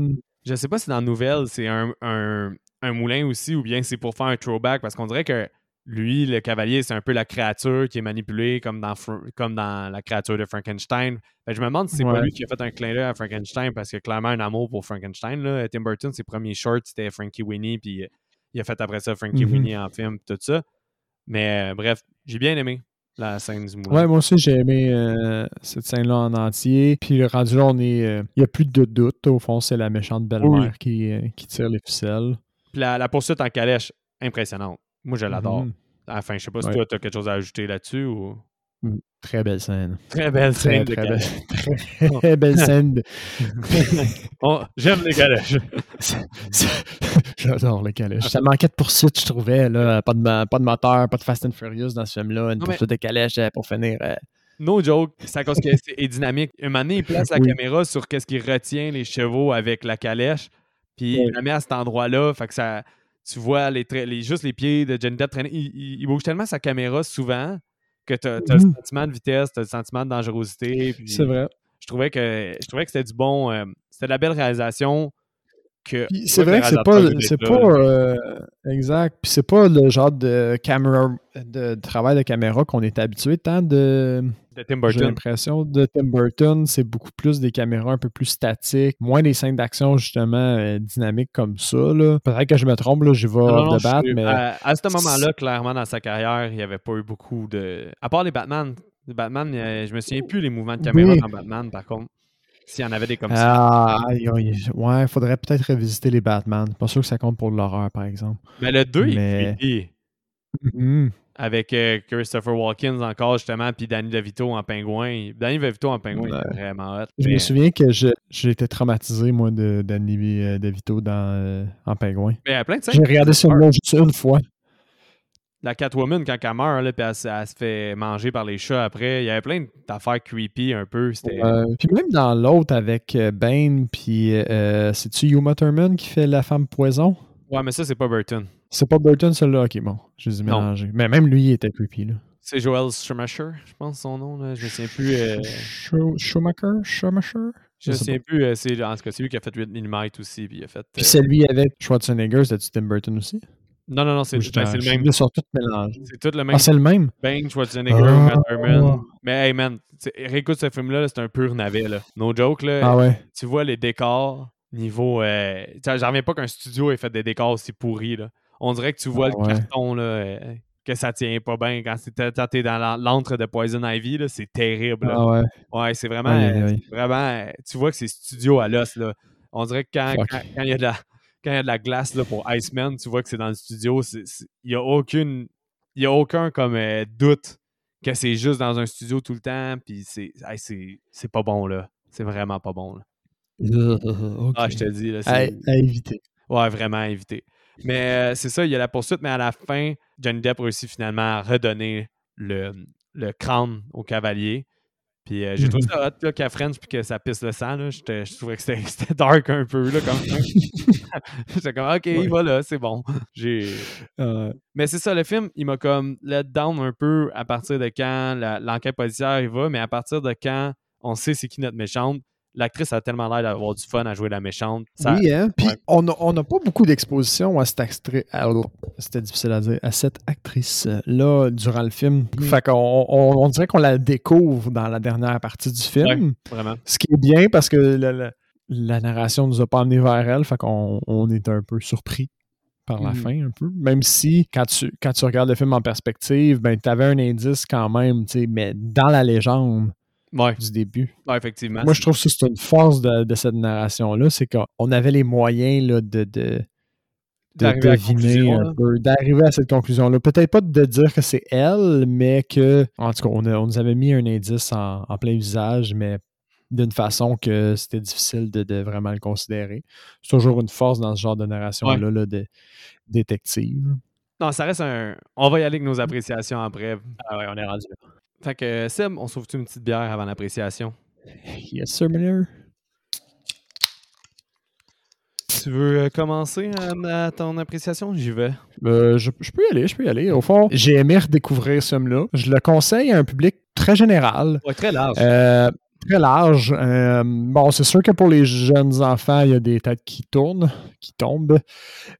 Je sais pas si dans la nouvelle, c'est un, moulin aussi ou bien c'est pour faire un throwback parce qu'on dirait que lui, le cavalier, c'est un peu la créature qui est manipulée comme dans, comme dans la créature de Frankenstein. je me demande si c'est pas lui qui a fait un clin d'œil à Frankenstein parce a clairement un amour pour Frankenstein. Là. Tim Burton, ses premiers shorts, c'était Frankie Winnie, puis il a fait après ça Frankie mm-hmm. Winnie en film, tout ça. Mais euh, bref, j'ai bien aimé. La scène du moulin. Ouais, moi aussi, j'ai aimé euh, cette scène-là en entier. Puis le rendu là, on est. euh, Il n'y a plus de doute. Au fond, c'est la méchante belle-mère qui, euh, qui tire les ficelles. Puis la, la poursuite en calèche, impressionnante. Moi, je l'adore. Mhm. Enfin, je sais pas si Ouais. toi, tu as quelque chose à ajouter là-dessus ou. Très belle scène. Très belle Très, scène de très calèche. belle, très belle scène. de- J'aime les calèches. J'adore les calèches. Ça manquait de poursuite, je trouvais. Là. Pas, de, pas de moteur, pas de Fast and Furious dans ce film-là. Une Non, mais- poursuite de calèches euh, pour finir. euh, No joke, c'est à cause que c'est est dynamique. Un moment donné, il place la Oui. caméra sur qu'est-ce qui retient les chevaux avec la calèche, puis il la met à cet endroit-là, fait que ça, tu vois les, juste les pieds de Johnny Depp traîner. Il, il- il bouge tellement sa caméra souvent que tu as, le Mhm. sentiment de vitesse, tu as le sentiment de dangerosité. C'est vrai. Je trouvais que je trouvais que c'était du bon, euh, c'était de la belle réalisation. Que C'est vrai que c'est pas, c'est pas euh, exact. Puis c'est pas le genre de caméra, de travail de caméra qu'on est habitué tant de. de Tim J'ai Burton. l'impression de Tim Burton, c'est beaucoup plus des caméras un peu plus statiques, moins des scènes d'action justement euh, dynamiques comme ça. Peut-être que je me trompe, là, je vais Non, non, off non, the bat, je suis- mais à, à ce moment-là, clairement, dans sa carrière, il n'y avait pas eu beaucoup de. À part les Batman. Batman, euh, je me souviens plus les mouvements de caméra Oui. dans Batman, par contre. S'il y en avait des comme ça. Ah, ouais, faudrait peut-être revisiter les Batman. Pas sûr que ça compte pour l'horreur, par exemple. Mais le 2 mais- est. Mhm. Avec euh, Christopher Walken encore, justement, puis Danny DeVito en pingouin. Danny DeVito en pingouin, il est Ouais. vraiment hot. Je mais- me souviens que été traumatisé, moi, de Danny euh, DeVito dans, euh, en Pingouin. Mais a plein de. J'ai regardé ce film juste une fois. La Catwoman, quand elle meurt, là, puis elle, se- elle se fait manger par les chats après, il y avait plein d'affaires creepy un peu. Euh, puis même dans l'autre avec euh, Bane, puis euh, c'est-tu Uma Thurman qui fait la femme poison? Ouais, mais ça, c'est pas Burton. C'est pas Burton, celui-là? Ok, bon, je les ai Non. mélangés. Mais même lui, il était creepy, là. C'est Joel Schumacher, je pense son nom. Là. Je me souviens plus. euh, Schu- Schumacher? Schumacher? Je me sais plus. euh, c'est, en tout cas, c'est lui qui a fait 8 mm aussi. Puis il a fait. Puis euh, c'est lui avec Schwarzenegger, c'était-tu Tim Burton aussi? Non, non, non, c'est, ben, le je- même. Ils sont tous mélangés. C'est tout le même. Ah, c'est le même? Bane, Schwarzenegger, Ah. Matt Thurman. Mais hey man, réécoute ce film-là, là, c'est un pur navet. Là. No joke. Là. Ah ouais. Tu vois les décors niveau. Euh... J'en reviens pas qu'un studio ait fait des décors aussi pourris. Là. On dirait que tu vois Ah le ouais. carton là, euh, que ça tient pas bien quand t'es dans la- l'antre de Poison Ivy. là, C'est terrible. là. Ah ouais. Ouais, c'est vraiment, vraiment. Tu vois que c'est studio à l'os. là. On dirait que quand quand- quand il y a de la. Quand il y a de la glace là, pour Iceman, tu vois que c'est dans le studio. Il n'y a aucune. Il a aucun comme euh, doute que c'est juste dans un studio tout le temps. Puis c'est. hey, pas bon là. C'est vraiment pas bon là. Ah, je te dis là. à éviter. Ouais, vraiment à éviter. Mais euh, c'est ça, il y a la poursuite, mais à la fin, Johnny Depp réussit finalement à redonner le, le crâne au cavalier. Puis euh, j'ai trouvé ça hot là, qu'elle French puis que ça pisse le sang. Là. Je trouvais que c'était c'était dark un peu là, comme J'étais comme OK, Ouais. voilà, c'est bon. J'ai. Euh, Mais c'est ça, le film, il m'a comme let down un peu à partir de quand la- l'enquête policière il va, mais à partir de quand on sait c'est qui notre méchante. L'actrice a tellement l'air d'avoir du fun à jouer la méchante. Ça- oui, hein? Puis ouais. on n'a on pas beaucoup d'exposition à cette actrice. C'était difficile à dire. À cette actrice-là durant le film. Mm. Fait qu'on on, on dirait qu'on la découvre dans la dernière partie du film. Vraiment. Ce qui est bien parce que la, la- la narration nous a pas amené vers elle. Fait qu'on on est un peu surpris par la Mhm. fin, un peu. Même si, quand tu, quand tu regardes le film en perspective, ben, tu avais un indice quand même, tu sais, mais dans la légende Ouais, du début. ouais, effectivement. Moi, je trouve que c'est une force de, de cette narration-là, c'est qu'on avait les moyens là, de, deviner un peu, d'arriver à cette conclusion-là. Peut-être pas de dire que c'est elle, mais que, en tout cas, on, a- on nous avait mis un indice en, en plein visage, mais d'une façon que c'était difficile de, de vraiment le considérer. C'est toujours une force dans ce genre de narration-là, là, de détective. Non, ça reste un. On va y aller avec nos appréciations après. Ah ouais, on est rendu là. Fait que Seb, on sauve-tu une petite bière avant l'appréciation? Yes, sir, Miller. Tu veux euh, commencer à, à ton appréciation? J'y vais. Euh, je, je peux y aller, je peux y aller. Au fond, j'ai aimé redécouvrir ce film-là. Je le conseille à un public très général. Ouais, très large. Euh, très large. Euh, bon, c'est sûr que pour les jeunes enfants, il y a des têtes qui tournent, qui tombent.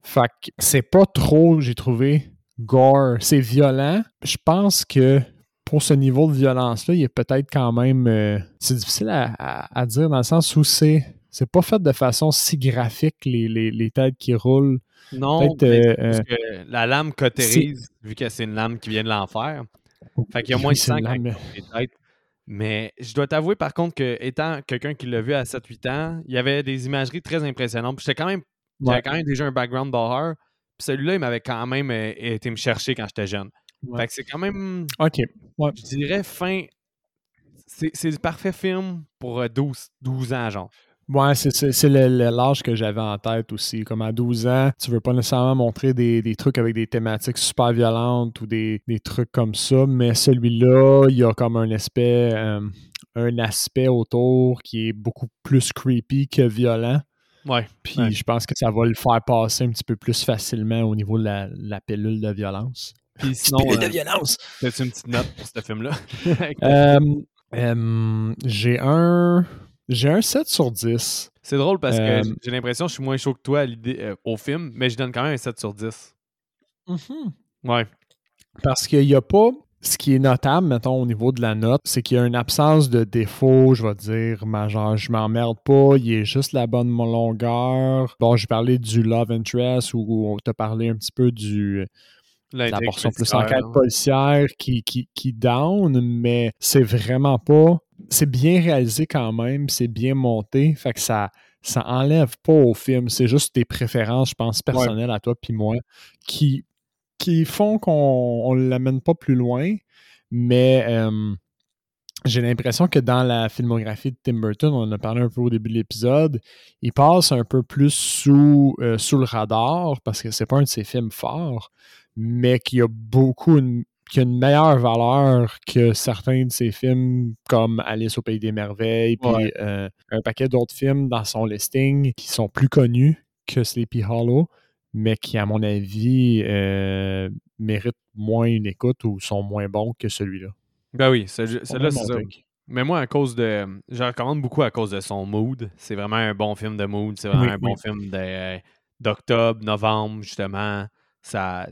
Fait que c'est pas trop, j'ai trouvé, gore. C'est violent. Je pense que pour ce niveau de violence-là, il est peut-être quand même. euh, c'est difficile à, à- à dire dans le sens où c'est. C'est pas fait de façon si graphique, les, les, les têtes qui roulent. non, mais euh, parce que la lame cautérise, vu que c'est une lame qui vient de l'enfer, Fait qu'il y a moins de sang dans les têtes. Mais je dois t'avouer, par contre, que étant quelqu'un qui l'a vu à 7-8 ans, il y avait des imageries très impressionnantes. J'étais quand même. J'avais quand même déjà un background d'horreur. Puis celui-là, il m'avait quand même euh, été me chercher quand j'étais jeune. Fait que c'est quand même. OK. Je dirais fin. C'est le parfait film pour 12, euh, 12 ans, genre. Ouais, c'est l'âge que j'avais en tête aussi. Comme à 12 ans, tu veux pas nécessairement montrer des, trucs avec des thématiques super violentes ou des, trucs comme ça, mais celui-là, il y a comme un aspect, euh, un aspect autour qui est beaucoup plus creepy que violent. Ouais. Puis je pense que ça va le faire passer un petit peu plus facilement au niveau de la, pilule de violence. Puis sinon, de euh, violence! Fais-tu une petite note pour ce film-là? Euh, j'ai un. J'ai un 7 sur 10. C'est drôle parce que euh, j'ai l'impression que je suis moins chaud que toi à l'idée, euh, au film, mais je donne quand même un 7 sur 10. Mm-hmm. Ouais. Parce qu'il n'y a pas. Ce qui est notable, mettons, au niveau de la note, c'est qu'il y a une absence de défaut, je vais dire, majeur. Je m'emmerde pas, il est juste la bonne longueur. Bon, j'ai parlé du Love Interest où on t'a parlé un petit peu du la portion plus enquête policière qui, qui, qui down, mais c'est vraiment pas c'est bien réalisé quand même, c'est bien monté, fait que ça ça enlève pas au film, c'est juste des préférences, je pense, personnelles à toi puis moi qui qui font qu'on ne l'amène pas plus loin, mais j'ai l'impression que dans la filmographie de Tim Burton, on en a parlé un peu au début de l'épisode, il passe un peu plus sous, euh, sous le radar parce que c'est pas un de ses films forts, mais qui a beaucoup qui a une meilleure valeur que certains de ses films comme Alice au Pays des Merveilles, puis euh, un paquet d'autres films dans son listing qui sont plus connus que Sleepy Hollow, mais qui, à mon avis, euh, méritent moins une écoute ou sont moins bons que celui-là. Ben oui, celui-là, c'est ça. Mais moi, à cause de. Je recommande beaucoup à cause de son mood. C'est vraiment un bon film de mood. C'est vraiment un bon film d'octobre, novembre, justement. Ça,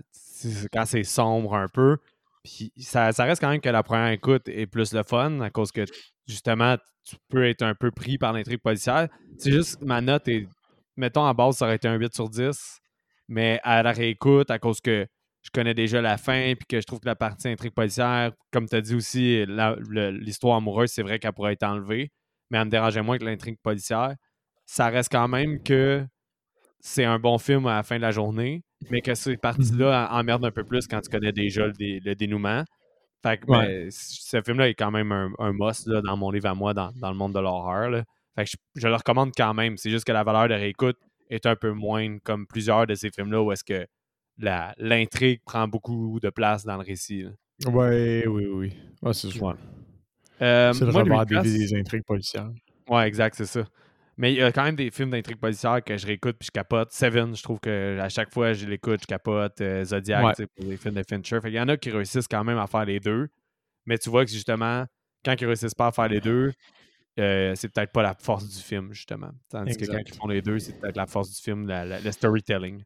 quand c'est sombre un peu. Puis ça, reste quand même que la première écoute est plus le fun à cause que justement tu peux être un peu pris par l'intrigue policière. C'est juste ma note est, mettons à base, ça aurait été un 8 sur 10, mais à la réécoute, à cause que je connais déjà la fin, puis que je trouve que la partie intrigue policière, comme tu as dit aussi, l'histoire amoureuse, c'est vrai qu'elle pourrait être enlevée, mais elle me dérangeait moins que l'intrigue policière. Ça reste quand même que c'est un bon film à la fin de la journée, mais que ces parties-là mhm. emmerdent un peu plus quand tu connais déjà le, dénouement. Fait que ben, ce film-là est quand même un, un must là, dans mon livre à moi, dans, le monde de l'horreur. Fait que je, le recommande quand même. C'est juste que la valeur de réécoute est un peu moindre, comme plusieurs de ces films-là, où est-ce que l'intrigue prend beaucoup de place dans le récit. Oui, oui, oui. c'est ça. Euh, le revers des intrigues policières. Ouais, exact, c'est ça. Mais il y a quand même des films d'intrigue policière que je réécoute puis je capote. Seven, je trouve que à chaque fois je l'écoute, je capote. Euh, Zodiac, pour les films de Fincher. il y en a qui réussissent quand même à faire les deux. Mais tu vois que justement, quand ils réussissent pas à faire les deux, euh, c'est peut-être pas la force du film, justement. Tandis que quand ils font les deux, c'est peut-être la force du film, le storytelling.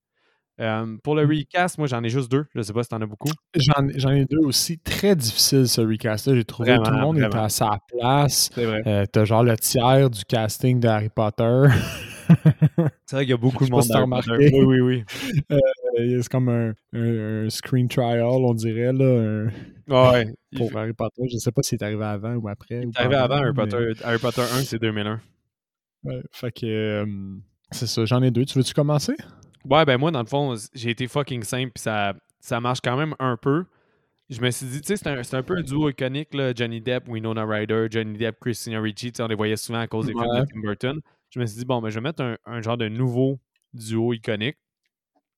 Euh, pour le mm. recast, moi j'en ai juste deux. Je sais pas si t'en as beaucoup. J'en ai deux aussi. Très difficile ce recast-là. J'ai trouvé tout le monde était à sa place. C'est vrai. Euh, t'as genre le tiers du casting de Harry Potter. c'est vrai qu'il y a beaucoup de monde à remarqué. Oui, oui, oui. Euh, c'est comme un, screen trial, on dirait. Là, ouais. Pour Harry Potter. Je sais pas s'il est arrivé avant ou après. Il est arrivé avant Harry Potter. Harry Potter 1, c'est 2001. Ouais, fait que c'est ça. J'en ai deux. Tu veux-tu commencer? Ouais, ben moi, dans le fond, j'ai été fucking simple, puis ça, ça marche quand même un peu. Je me suis dit, tu sais, c'est un, un, peu un duo iconique, là, Johnny Depp, Winona Ryder, Johnny Depp, Christina Ricci, on les voyait souvent à cause des films de Tim Burton. Je me suis dit, bon, ben, je vais mettre un, genre de nouveau duo iconique.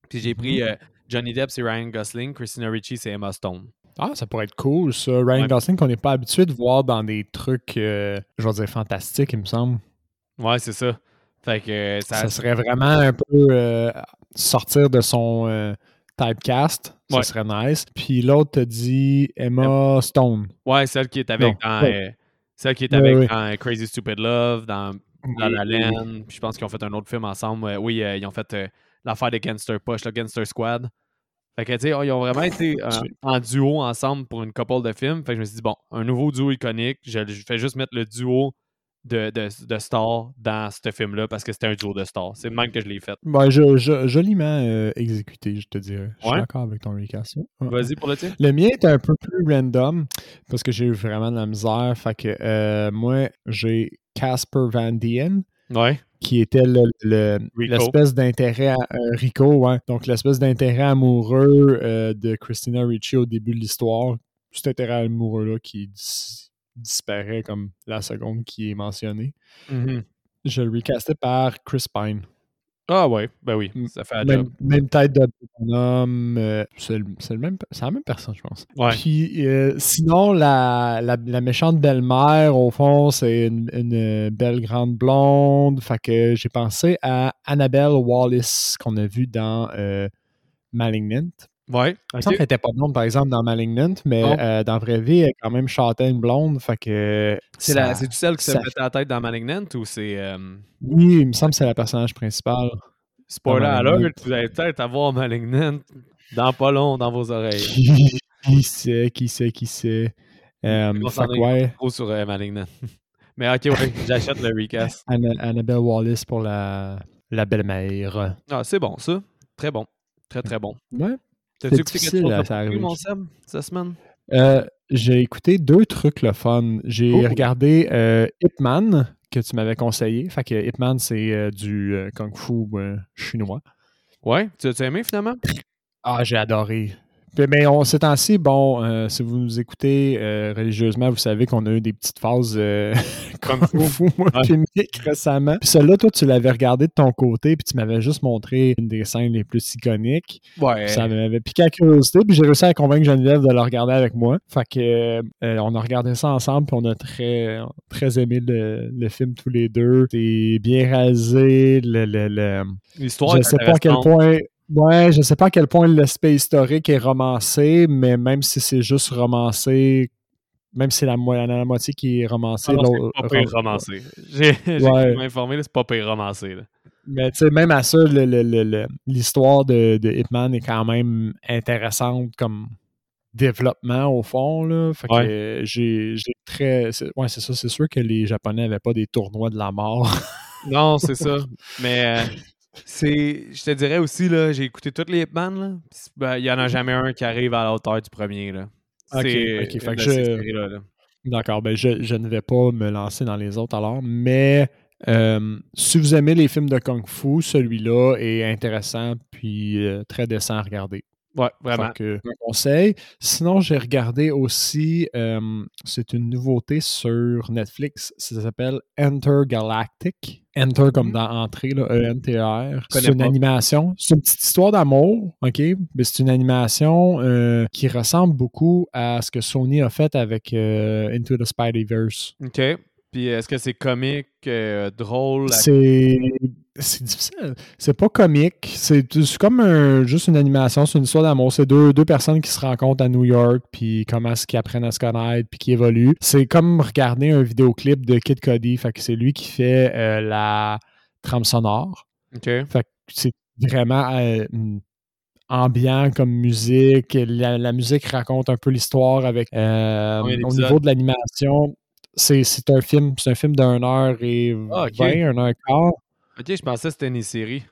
Puis j'ai pris mm-hmm. euh, Johnny Depp, c'est Ryan Gosling, Christina Ricci, c'est Emma Stone. Ah, ça pourrait être cool, ça. Ryan Gosling, qu'on n'est pas habitué de voir dans des trucs, euh, je vais dire, fantastiques, il me semble. Ouais, c'est ça. Fait que euh, ça... serait vraiment un peu euh, sortir de son euh, typecast. Ça serait nice. Puis l'autre te dit Emma Stone. Ouais, celle qui est avec dans, celle qui est avec Crazy Stupid Love, dans La La Land. Puis je pense qu'ils ont fait un autre film ensemble. oui, ils ont fait l'affaire des Gangster Push, le Gangster Squad. Fait que, tu sais, ils ont vraiment été en duo ensemble pour une couple de films. Fait que je me suis dit, bon, un nouveau duo iconique. Je, je fais juste mettre le duo de, de, de stars dans ce film-là parce que c'était un duo de stars. C'est le même que je l'ai fait. Ben, je, je, joliment euh, exécuté, je te dirais. Je suis d'accord avec ton recast. Vas-y pour le tien. Le mien est un peu plus random parce que j'ai eu vraiment de la misère. Fait que euh, moi, j'ai Casper Van Dien. Ouais. Qui était l'espèce d'intérêt à euh, Rico, ouais. Donc l'espèce d'intérêt amoureux de Christina Ricci au début de l'histoire. Cet intérêt amoureux-là qui disparaît comme la seconde qui est mentionnée. Mm-hmm. Je le recastais par Chris Pine. Ah ouais, ben oui, ça fait même, même tête de bonhomme. Euh, c'est la même personne, je pense. Ouais. Puis euh, sinon, la, la, méchante belle-mère, au fond, c'est une, belle grande blonde. Fait que j'ai pensé à Annabelle Wallis qu'on a vu dans euh, Malignant. Ouais. Il me n'était pas blonde, par exemple, dans Malignant, mais euh, dans vraie vie, elle est quand même châtaigne blonde. Fait que. C'est tu celle qui se mettait la tête dans Malignant ou c'est. Euh, oui, il me semble que c'est la personnage principal. Spoiler alert, vous allez peut-être avoir Malignant dans pas long dans vos oreilles. qui sait, qui sait, qui sait. Euh, fait ouais. Trop sur euh, Malignant. mais ok, ouais, j'achète le recast. Annabelle Wallace pour la, la belle-mère. Ah, c'est bon, ça. Très bon. Très, très bon. Ouais. T'as-tu écouté quelque chose de mon Sam, cette semaine? Euh, j'ai écouté deux trucs le fun. J'ai oh! regardé euh, Hitman, que tu m'avais conseillé. Fait que Hitman, c'est euh, du kung fu chinois. Ouais, tu as aimé finalement? Ah, j'ai adoré. Mais on, ces temps-ci, bon, euh, si vous nous écoutez euh, religieusement, vous savez qu'on a eu des petites phases euh, comme fou, moi, récemment. Puis celle-là, toi, tu l'avais regardé de ton côté, puis tu m'avais juste montré une des scènes les plus iconiques. Ouais. Ça m'avait piqué la curiosité, puis j'ai réussi à convaincre Geneviève de le regarder avec moi. Fait que on a regardé ça ensemble, puis on a très, très aimé le, film tous les deux. C'est bien rasé, le, le, L'histoire. Je sais pas à quel point Ouais, je sais pas à quel point l'aspect historique est romancé, mais même si c'est juste romancé, même si la, la, moitié qui est romancée. Ah c'est pas pire romancé. J'ai ouais. informé, c'est pas pire romancé. Mais tu sais, même à ça, l'histoire de, de, Hitman est quand même intéressante comme développement au fond. Là. Fait que j'ai très. Ouais, c'est ça, c'est sûr que les Japonais n'avaient pas des tournois de la mort. non, c'est ça. Mais. Euh, c'est, je te dirais aussi, là, j'ai écouté toutes les Hitman. Ben, il n'y en a jamais un qui arrive à la hauteur du premier. Là. Ok, ok. Fait que je... D'accord, ben je, je, ne vais pas me lancer dans les autres alors, mais euh, si vous aimez les films de Kung Fu, celui-là est intéressant puis euh, très décent à regarder. Ouais, vraiment. Que, un conseil. Sinon, j'ai regardé aussi, euh, c'est une nouveauté sur Netflix, ça s'appelle Enter Galactic. Enter comme dans entrée, E-N-T-R. C'est une animation. C'est une petite histoire d'amour, OK? Mais c'est une animation euh, qui ressemble beaucoup à ce que Sony a fait avec Into the Spideyverse. OK. Puis est-ce que c'est comique, drôle? C'est c'est difficile. C'est pas comique. C'est comme juste une animation. C'est une histoire d'amour. C'est deux, deux personnes qui se rencontrent à New York, puis comment est-ce qu'ils apprennent à se connaître, puis qui évoluent. C'est comme regarder un vidéoclip de Kid Cody. Fait que c'est lui qui fait euh, la trame sonore. OK. Fait que c'est vraiment euh, ambiant comme musique. La, musique raconte un peu l'histoire avec euh, au niveau de l'animation. C'est un film, c'est un film d'une heure et ah, vingt, un heure et quart. Ok, je pensais que c'était une série.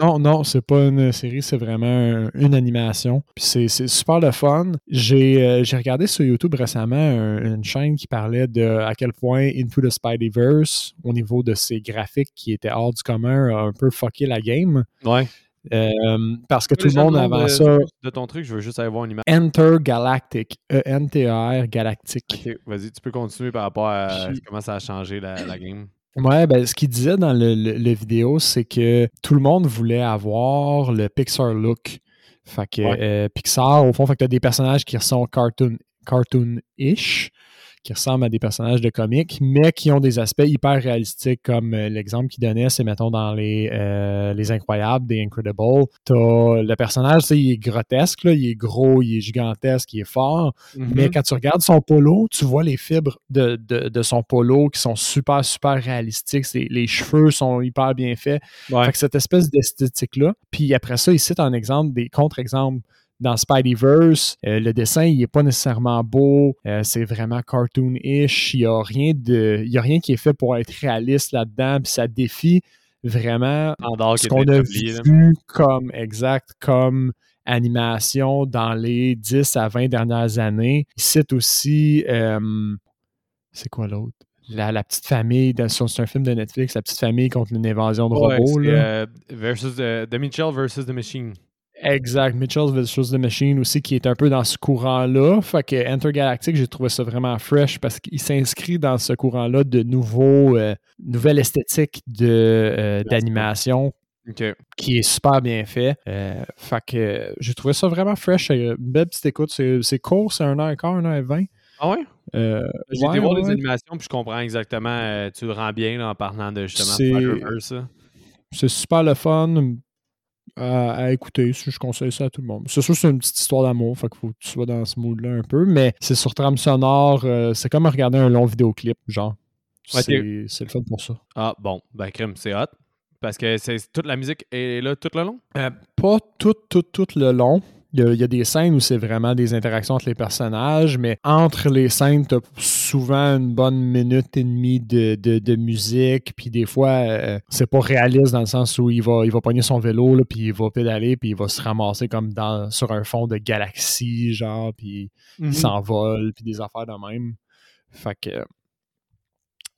Non, non, c'est pas une série, c'est vraiment une animation. Puis c'est super le fun. J'ai euh, regardé sur YouTube récemment une chaîne qui parlait de à quel point Into the Spideyverse, au niveau de ses graphiques qui étaient hors du commun, a un peu fucké la game. Ouais. Euh, parce que tout le monde avant ça. De ton truc, je veux juste aller voir une image. Enter Galactic. E-N-T-R Galactic. Ok, vas-y, tu peux continuer par rapport à comment ça a changé la, la game. Ouais, ben, ce qu'il disait dans le, vidéo, c'est que tout le monde voulait avoir le Pixar look. Fait que euh, Pixar, au fond, fait que t'as des personnages qui sont cartoon, cartoon-ish qui ressemblent à des personnages de comics, mais qui ont des aspects hyper réalistiques, comme euh, l'exemple qu'il donnait, c'est, mettons, dans les, euh, les Incroyables, des Incredibles. T'as le personnage, il est grotesque, là, il est gros, il est gigantesque, il est fort, mm-hmm. mais quand tu regardes son polo, tu vois les fibres de, de, son polo qui sont super, super réalistiques. les cheveux sont hyper bien faits. Fait que cette espèce d'esthétique-là. Puis après ça, il cite un exemple, des contre-exemples dans Spideyverse, euh, le dessin, il est pas nécessairement beau. Euh, c'est vraiment cartoon-ish. Il y a rien de, il y a rien qui est fait pour être réaliste là-dedans. Puis ça défie vraiment ce qu'on a vu comme exact, comme animation dans les 10 à 20 dernières années. Il cite aussi, euh, c'est quoi l'autre? La, petite famille, c'est un film de Netflix, la petite famille contre une invasion de robots. Là. versus The Mitchell versus The Machine. Exact. Mitchell vs. The Machine aussi, qui est un peu dans ce courant-là. Fait que Intergalactic, j'ai trouvé ça vraiment fresh parce qu'il s'inscrit dans ce courant-là de nouveaux, euh, nouvelle esthétique euh, d'animation qui est super bien fait. Euh, fait que j'ai trouvé ça vraiment fresh. Une belle petite écoute. C'est court, c'est un heure et quart, un heure et vingt. Ah ouais? j'ai été voir les animations puis je comprends exactement. tu le rends bien en parlant de justement. C'est super le fun à, écouter. Je conseille ça à tout le monde. C'est sûr c'est une petite histoire d'amour, fait qu'il faut que tu sois dans ce mood-là un peu, mais c'est sur trame sonore, euh, c'est comme regarder un long vidéoclip, genre. c'est le fun pour ça. Ah bon, ben crème, c'est hot. Parce que c'est toute la musique est là tout le long? Euh, pas tout, tout, tout le long. Il y, a, des scènes où c'est vraiment des interactions entre les personnages, mais entre les scènes, tu as souvent une bonne minute et demie de, musique, puis des fois, euh, c'est pas réaliste dans le sens où il va, il va pogner son vélo, là, puis il va pédaler, puis il va se ramasser comme dans, sur un fond de galaxie, genre, puis il mhm. s'envole, puis des affaires de même. Fait que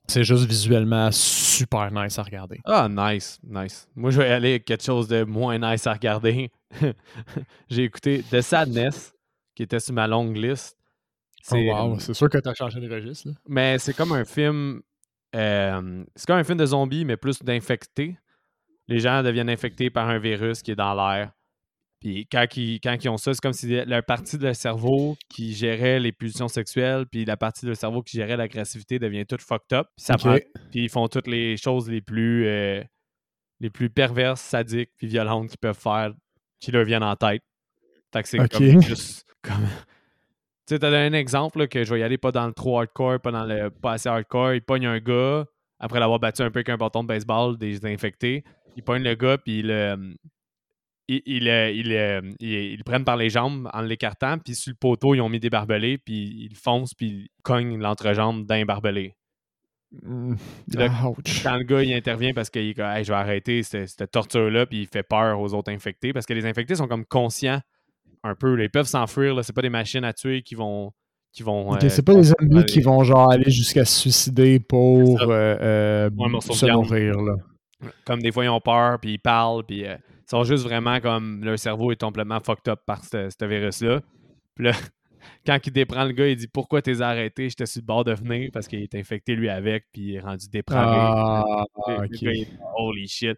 c'est juste visuellement super nice à regarder. Ah, nice, nice. Moi, je vais aller avec quelque chose de moins nice à regarder. J'ai écouté The Sadness, qui était sur ma longue liste. Oh wow, c'est sûr que tu as changé de registre. Mais c'est comme un film. Euh, c'est comme un film de zombies, mais plus d'infectés. Les gens deviennent infectés par un virus qui est dans l'air. Puis quand ils, quand ils ont ça, c'est comme si la partie de leur cerveau qui gérait les pulsions sexuelles, puis la partie de leur cerveau qui gérait l'agressivité devient toute fucked up. Puis, ça puis ils font toutes les choses les plus, euh, les plus perverses, sadiques, puis violentes qu'ils peuvent faire, qui leur viennent en tête. Fait que c'est comme juste comme. Tu sais, t'as donné un exemple que je vais y aller pas dans le trop hardcore, pas dans le pas assez hardcore. Il pogne un gars, après l'avoir battu un peu avec un bâton de baseball, des infectés. Il pogne le gars, puis le, ils, ils, ils, prennent par les jambes en l'écartant, puis sur le poteau, ils ont mis des barbelés, puis ils foncent, puis ils cognent l'entrejambe d'un barbelé. Mmh. quand le gars il intervient parce qu'il dit je vais arrêter cette, torture-là, puis il fait peur aux autres infectés, parce que les infectés sont comme conscients un peu. ils peuvent s'enfuir, c'est pas des machines à tuer qui vont. Qui vont euh, c'est pas des zombies qui vont genre aller jusqu'à se suicider pour euh, euh, se nourrir. Comme des fois ils ont peur, puis ils parlent, puis sont juste vraiment comme leur cerveau est complètement fucked up par ce virus-là. Puis là, quand il déprend le gars, il dit Pourquoi t'es arrêté? J'étais sur le bord de venir parce qu'il est infecté lui avec, puis il est rendu dépravé. Ah, holy shit.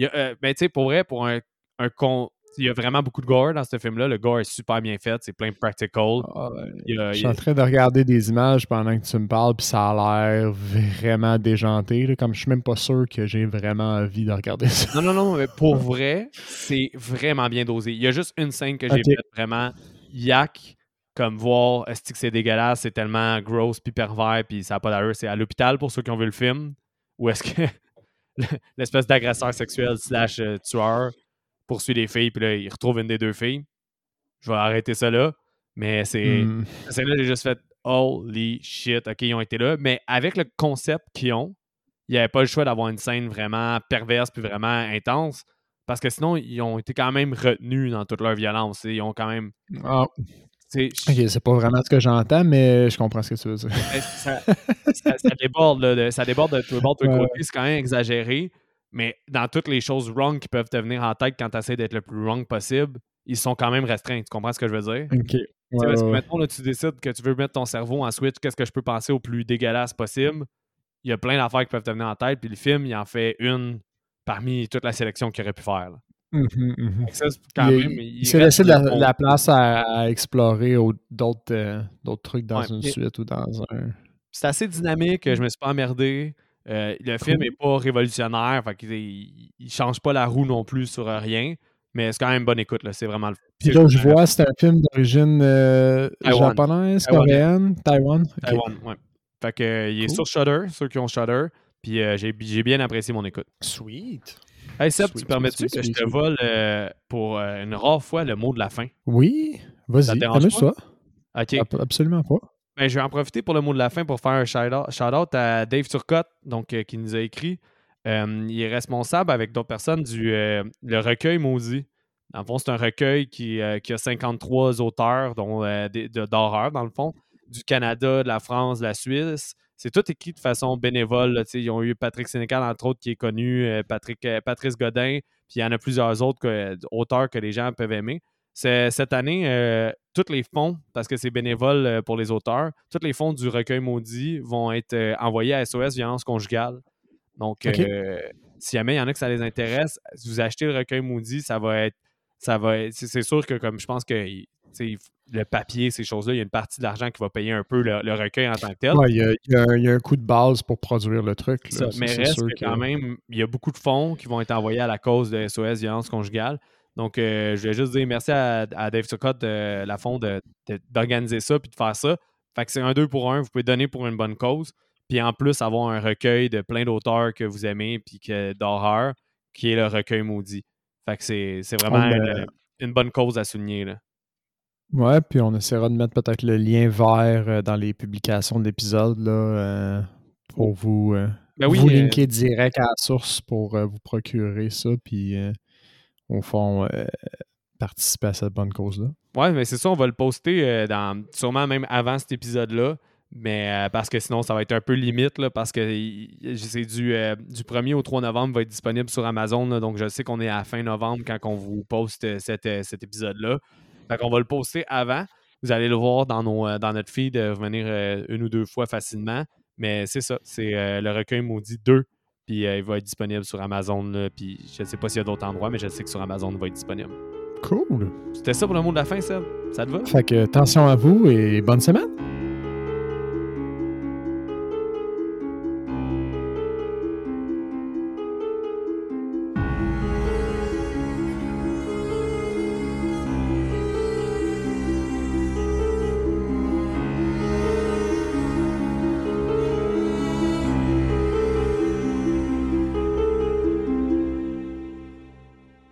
Euh, mais tu sais, pour vrai, pour un, un con, il y a vraiment beaucoup de gore dans ce film-là. Le gore est super bien fait, c'est plein de practical. Ah, je suis en train de regarder des images pendant que tu me parles, puis ça a l'air vraiment déjanté. comme je suis même pas sûr que j'ai vraiment envie de regarder ça. Non, non, non, mais pour vrai, c'est vraiment bien dosé. Il y a juste une scène que j'ai faite vraiment yak, comme voir, est-ce que c'est dégueulasse, c'est tellement gross puis pervers, puis ça n'a pas d'allure. C'est à l'hôpital pour ceux qui ont vu le film, ou est-ce que l'espèce d'agresseur sexuel slash euh, tueur poursuit des filles, puis là, il retrouve une des deux filles. Je vais arrêter ça là. Mais c'est. Hmm. C'est là, j'ai juste fait holy shit, ok, ils ont été là. Mais avec le concept qu'ils ont, il n'y avait pas le choix d'avoir une scène vraiment perverse puis vraiment intense. Parce que sinon, ils ont été quand même retenus dans toute leur violence. Ils ont quand même. Ah. C'est pas vraiment ce que j'entends, mais je comprends ce que tu veux dire. ça, déborde, de, ça déborde de tout bord, de. C'est quand même exagéré. Mais dans toutes les choses wrong qui peuvent te venir en tête quand tu essaies d'être le plus wrong possible, ils sont quand même restreints. Tu comprends ce que je veux dire? OK. parce que maintenant, tu décides que tu veux mettre ton cerveau en switch, qu'est-ce que je peux penser au plus dégueulasse possible. Il y a plein d'affaires qui peuvent te venir en tête, puis le film, il en fait une parmi toute la sélection qu'il aurait pu faire. Mmh il, s'est laissé de la, place à, explorer euh, d'autres trucs dans une suite ou dans un. C'est assez dynamique, je me suis pas emmerdé. Euh, le film n'est pas révolutionnaire, fait il, il change pas la roue non plus sur rien, mais c'est quand même bonne écoute. C'est vraiment le Puis là, je vois, c'est un film d'origine euh, japonaise, coréenne, Taiwan. Taiwan, ouais. Fait que, il est sur Shudder, ceux qui ont Shudder. Puis j'ai bien apprécié mon écoute. Sweet. Hey Seb, tu permets-tu que je te vole pour une rare fois le mot de la fin? Oui, vas-y, amuse-toi. OK. Absolument pas. Ben, je vais en profiter pour le mot de la fin pour faire un shout-out à Dave Turcotte, donc, qui nous a écrit. il est responsable avec d'autres personnes du le recueil maudit. Dans le fond, c'est un recueil qui, qui, a 53 auteurs, dont d'horreur, dans le fond, du Canada, de la France, de la Suisse. C'est tout écrit de façon bénévole. ils ont eu Patrick Sénécal, entre autres, qui est connu, Patrick, Patrice Godin, puis il y en a plusieurs autres auteurs que les gens peuvent aimer. Cette année, tous les fonds, parce que c'est bénévole pour les auteurs, tous les fonds du recueil maudit vont être envoyés à SOS Violence Conjugale. Donc, si jamais il y en a que ça les intéresse, si vous achetez le recueil maudit, ça va être ça va c'est sûr que comme je pense que le papier, ces choses-là, il y a une partie de l'argent qui va payer un peu le, recueil en tant que tel. il, y a, un coup de base pour produire le truc. mais reste quand même, il y a beaucoup de fonds qui vont être envoyés à la cause de SOS violence conjugale. Donc, euh, je vais juste dire merci à, Dave Turcotte de la fond d'organiser ça puis de faire ça. Fait que c'est un deux pour un, vous pouvez donner pour une bonne cause. Puis en plus, avoir un recueil de plein d'auteurs que vous aimez puis d'horreur, qui est le recueil maudit. Fait que c'est vraiment une, bonne cause à souligner. Là. Ouais, puis on essaiera de mettre peut-être le lien vert euh, dans les publications d'épisodes là, euh, pour vous, euh, ben vous linker direct à la source pour vous procurer ça, puis au fond participer à cette bonne cause-là. Ouais, mais c'est ça, on va le poster dans, sûrement même avant cet épisode-là. Mais euh, parce que sinon, ça va être un peu limite, là, parce que c'est du, euh, du 1er au 3 novembre va être disponible sur Amazon. donc, je sais qu'on est à fin novembre quand on vous poste euh, cet, épisode-là. Fait qu'on va le poster avant. Vous allez le voir dans, nos, dans notre feed revenir une ou deux fois facilement. Mais c'est ça, c'est le recueil maudit 2. Puis il va être disponible sur Amazon. puis je ne sais pas s'il y a d'autres endroits, mais je sais que sur Amazon, il va être disponible. Cool. C'était ça pour le mot de la fin, Seb. Ça te va? Fait que attention à vous et bonne semaine.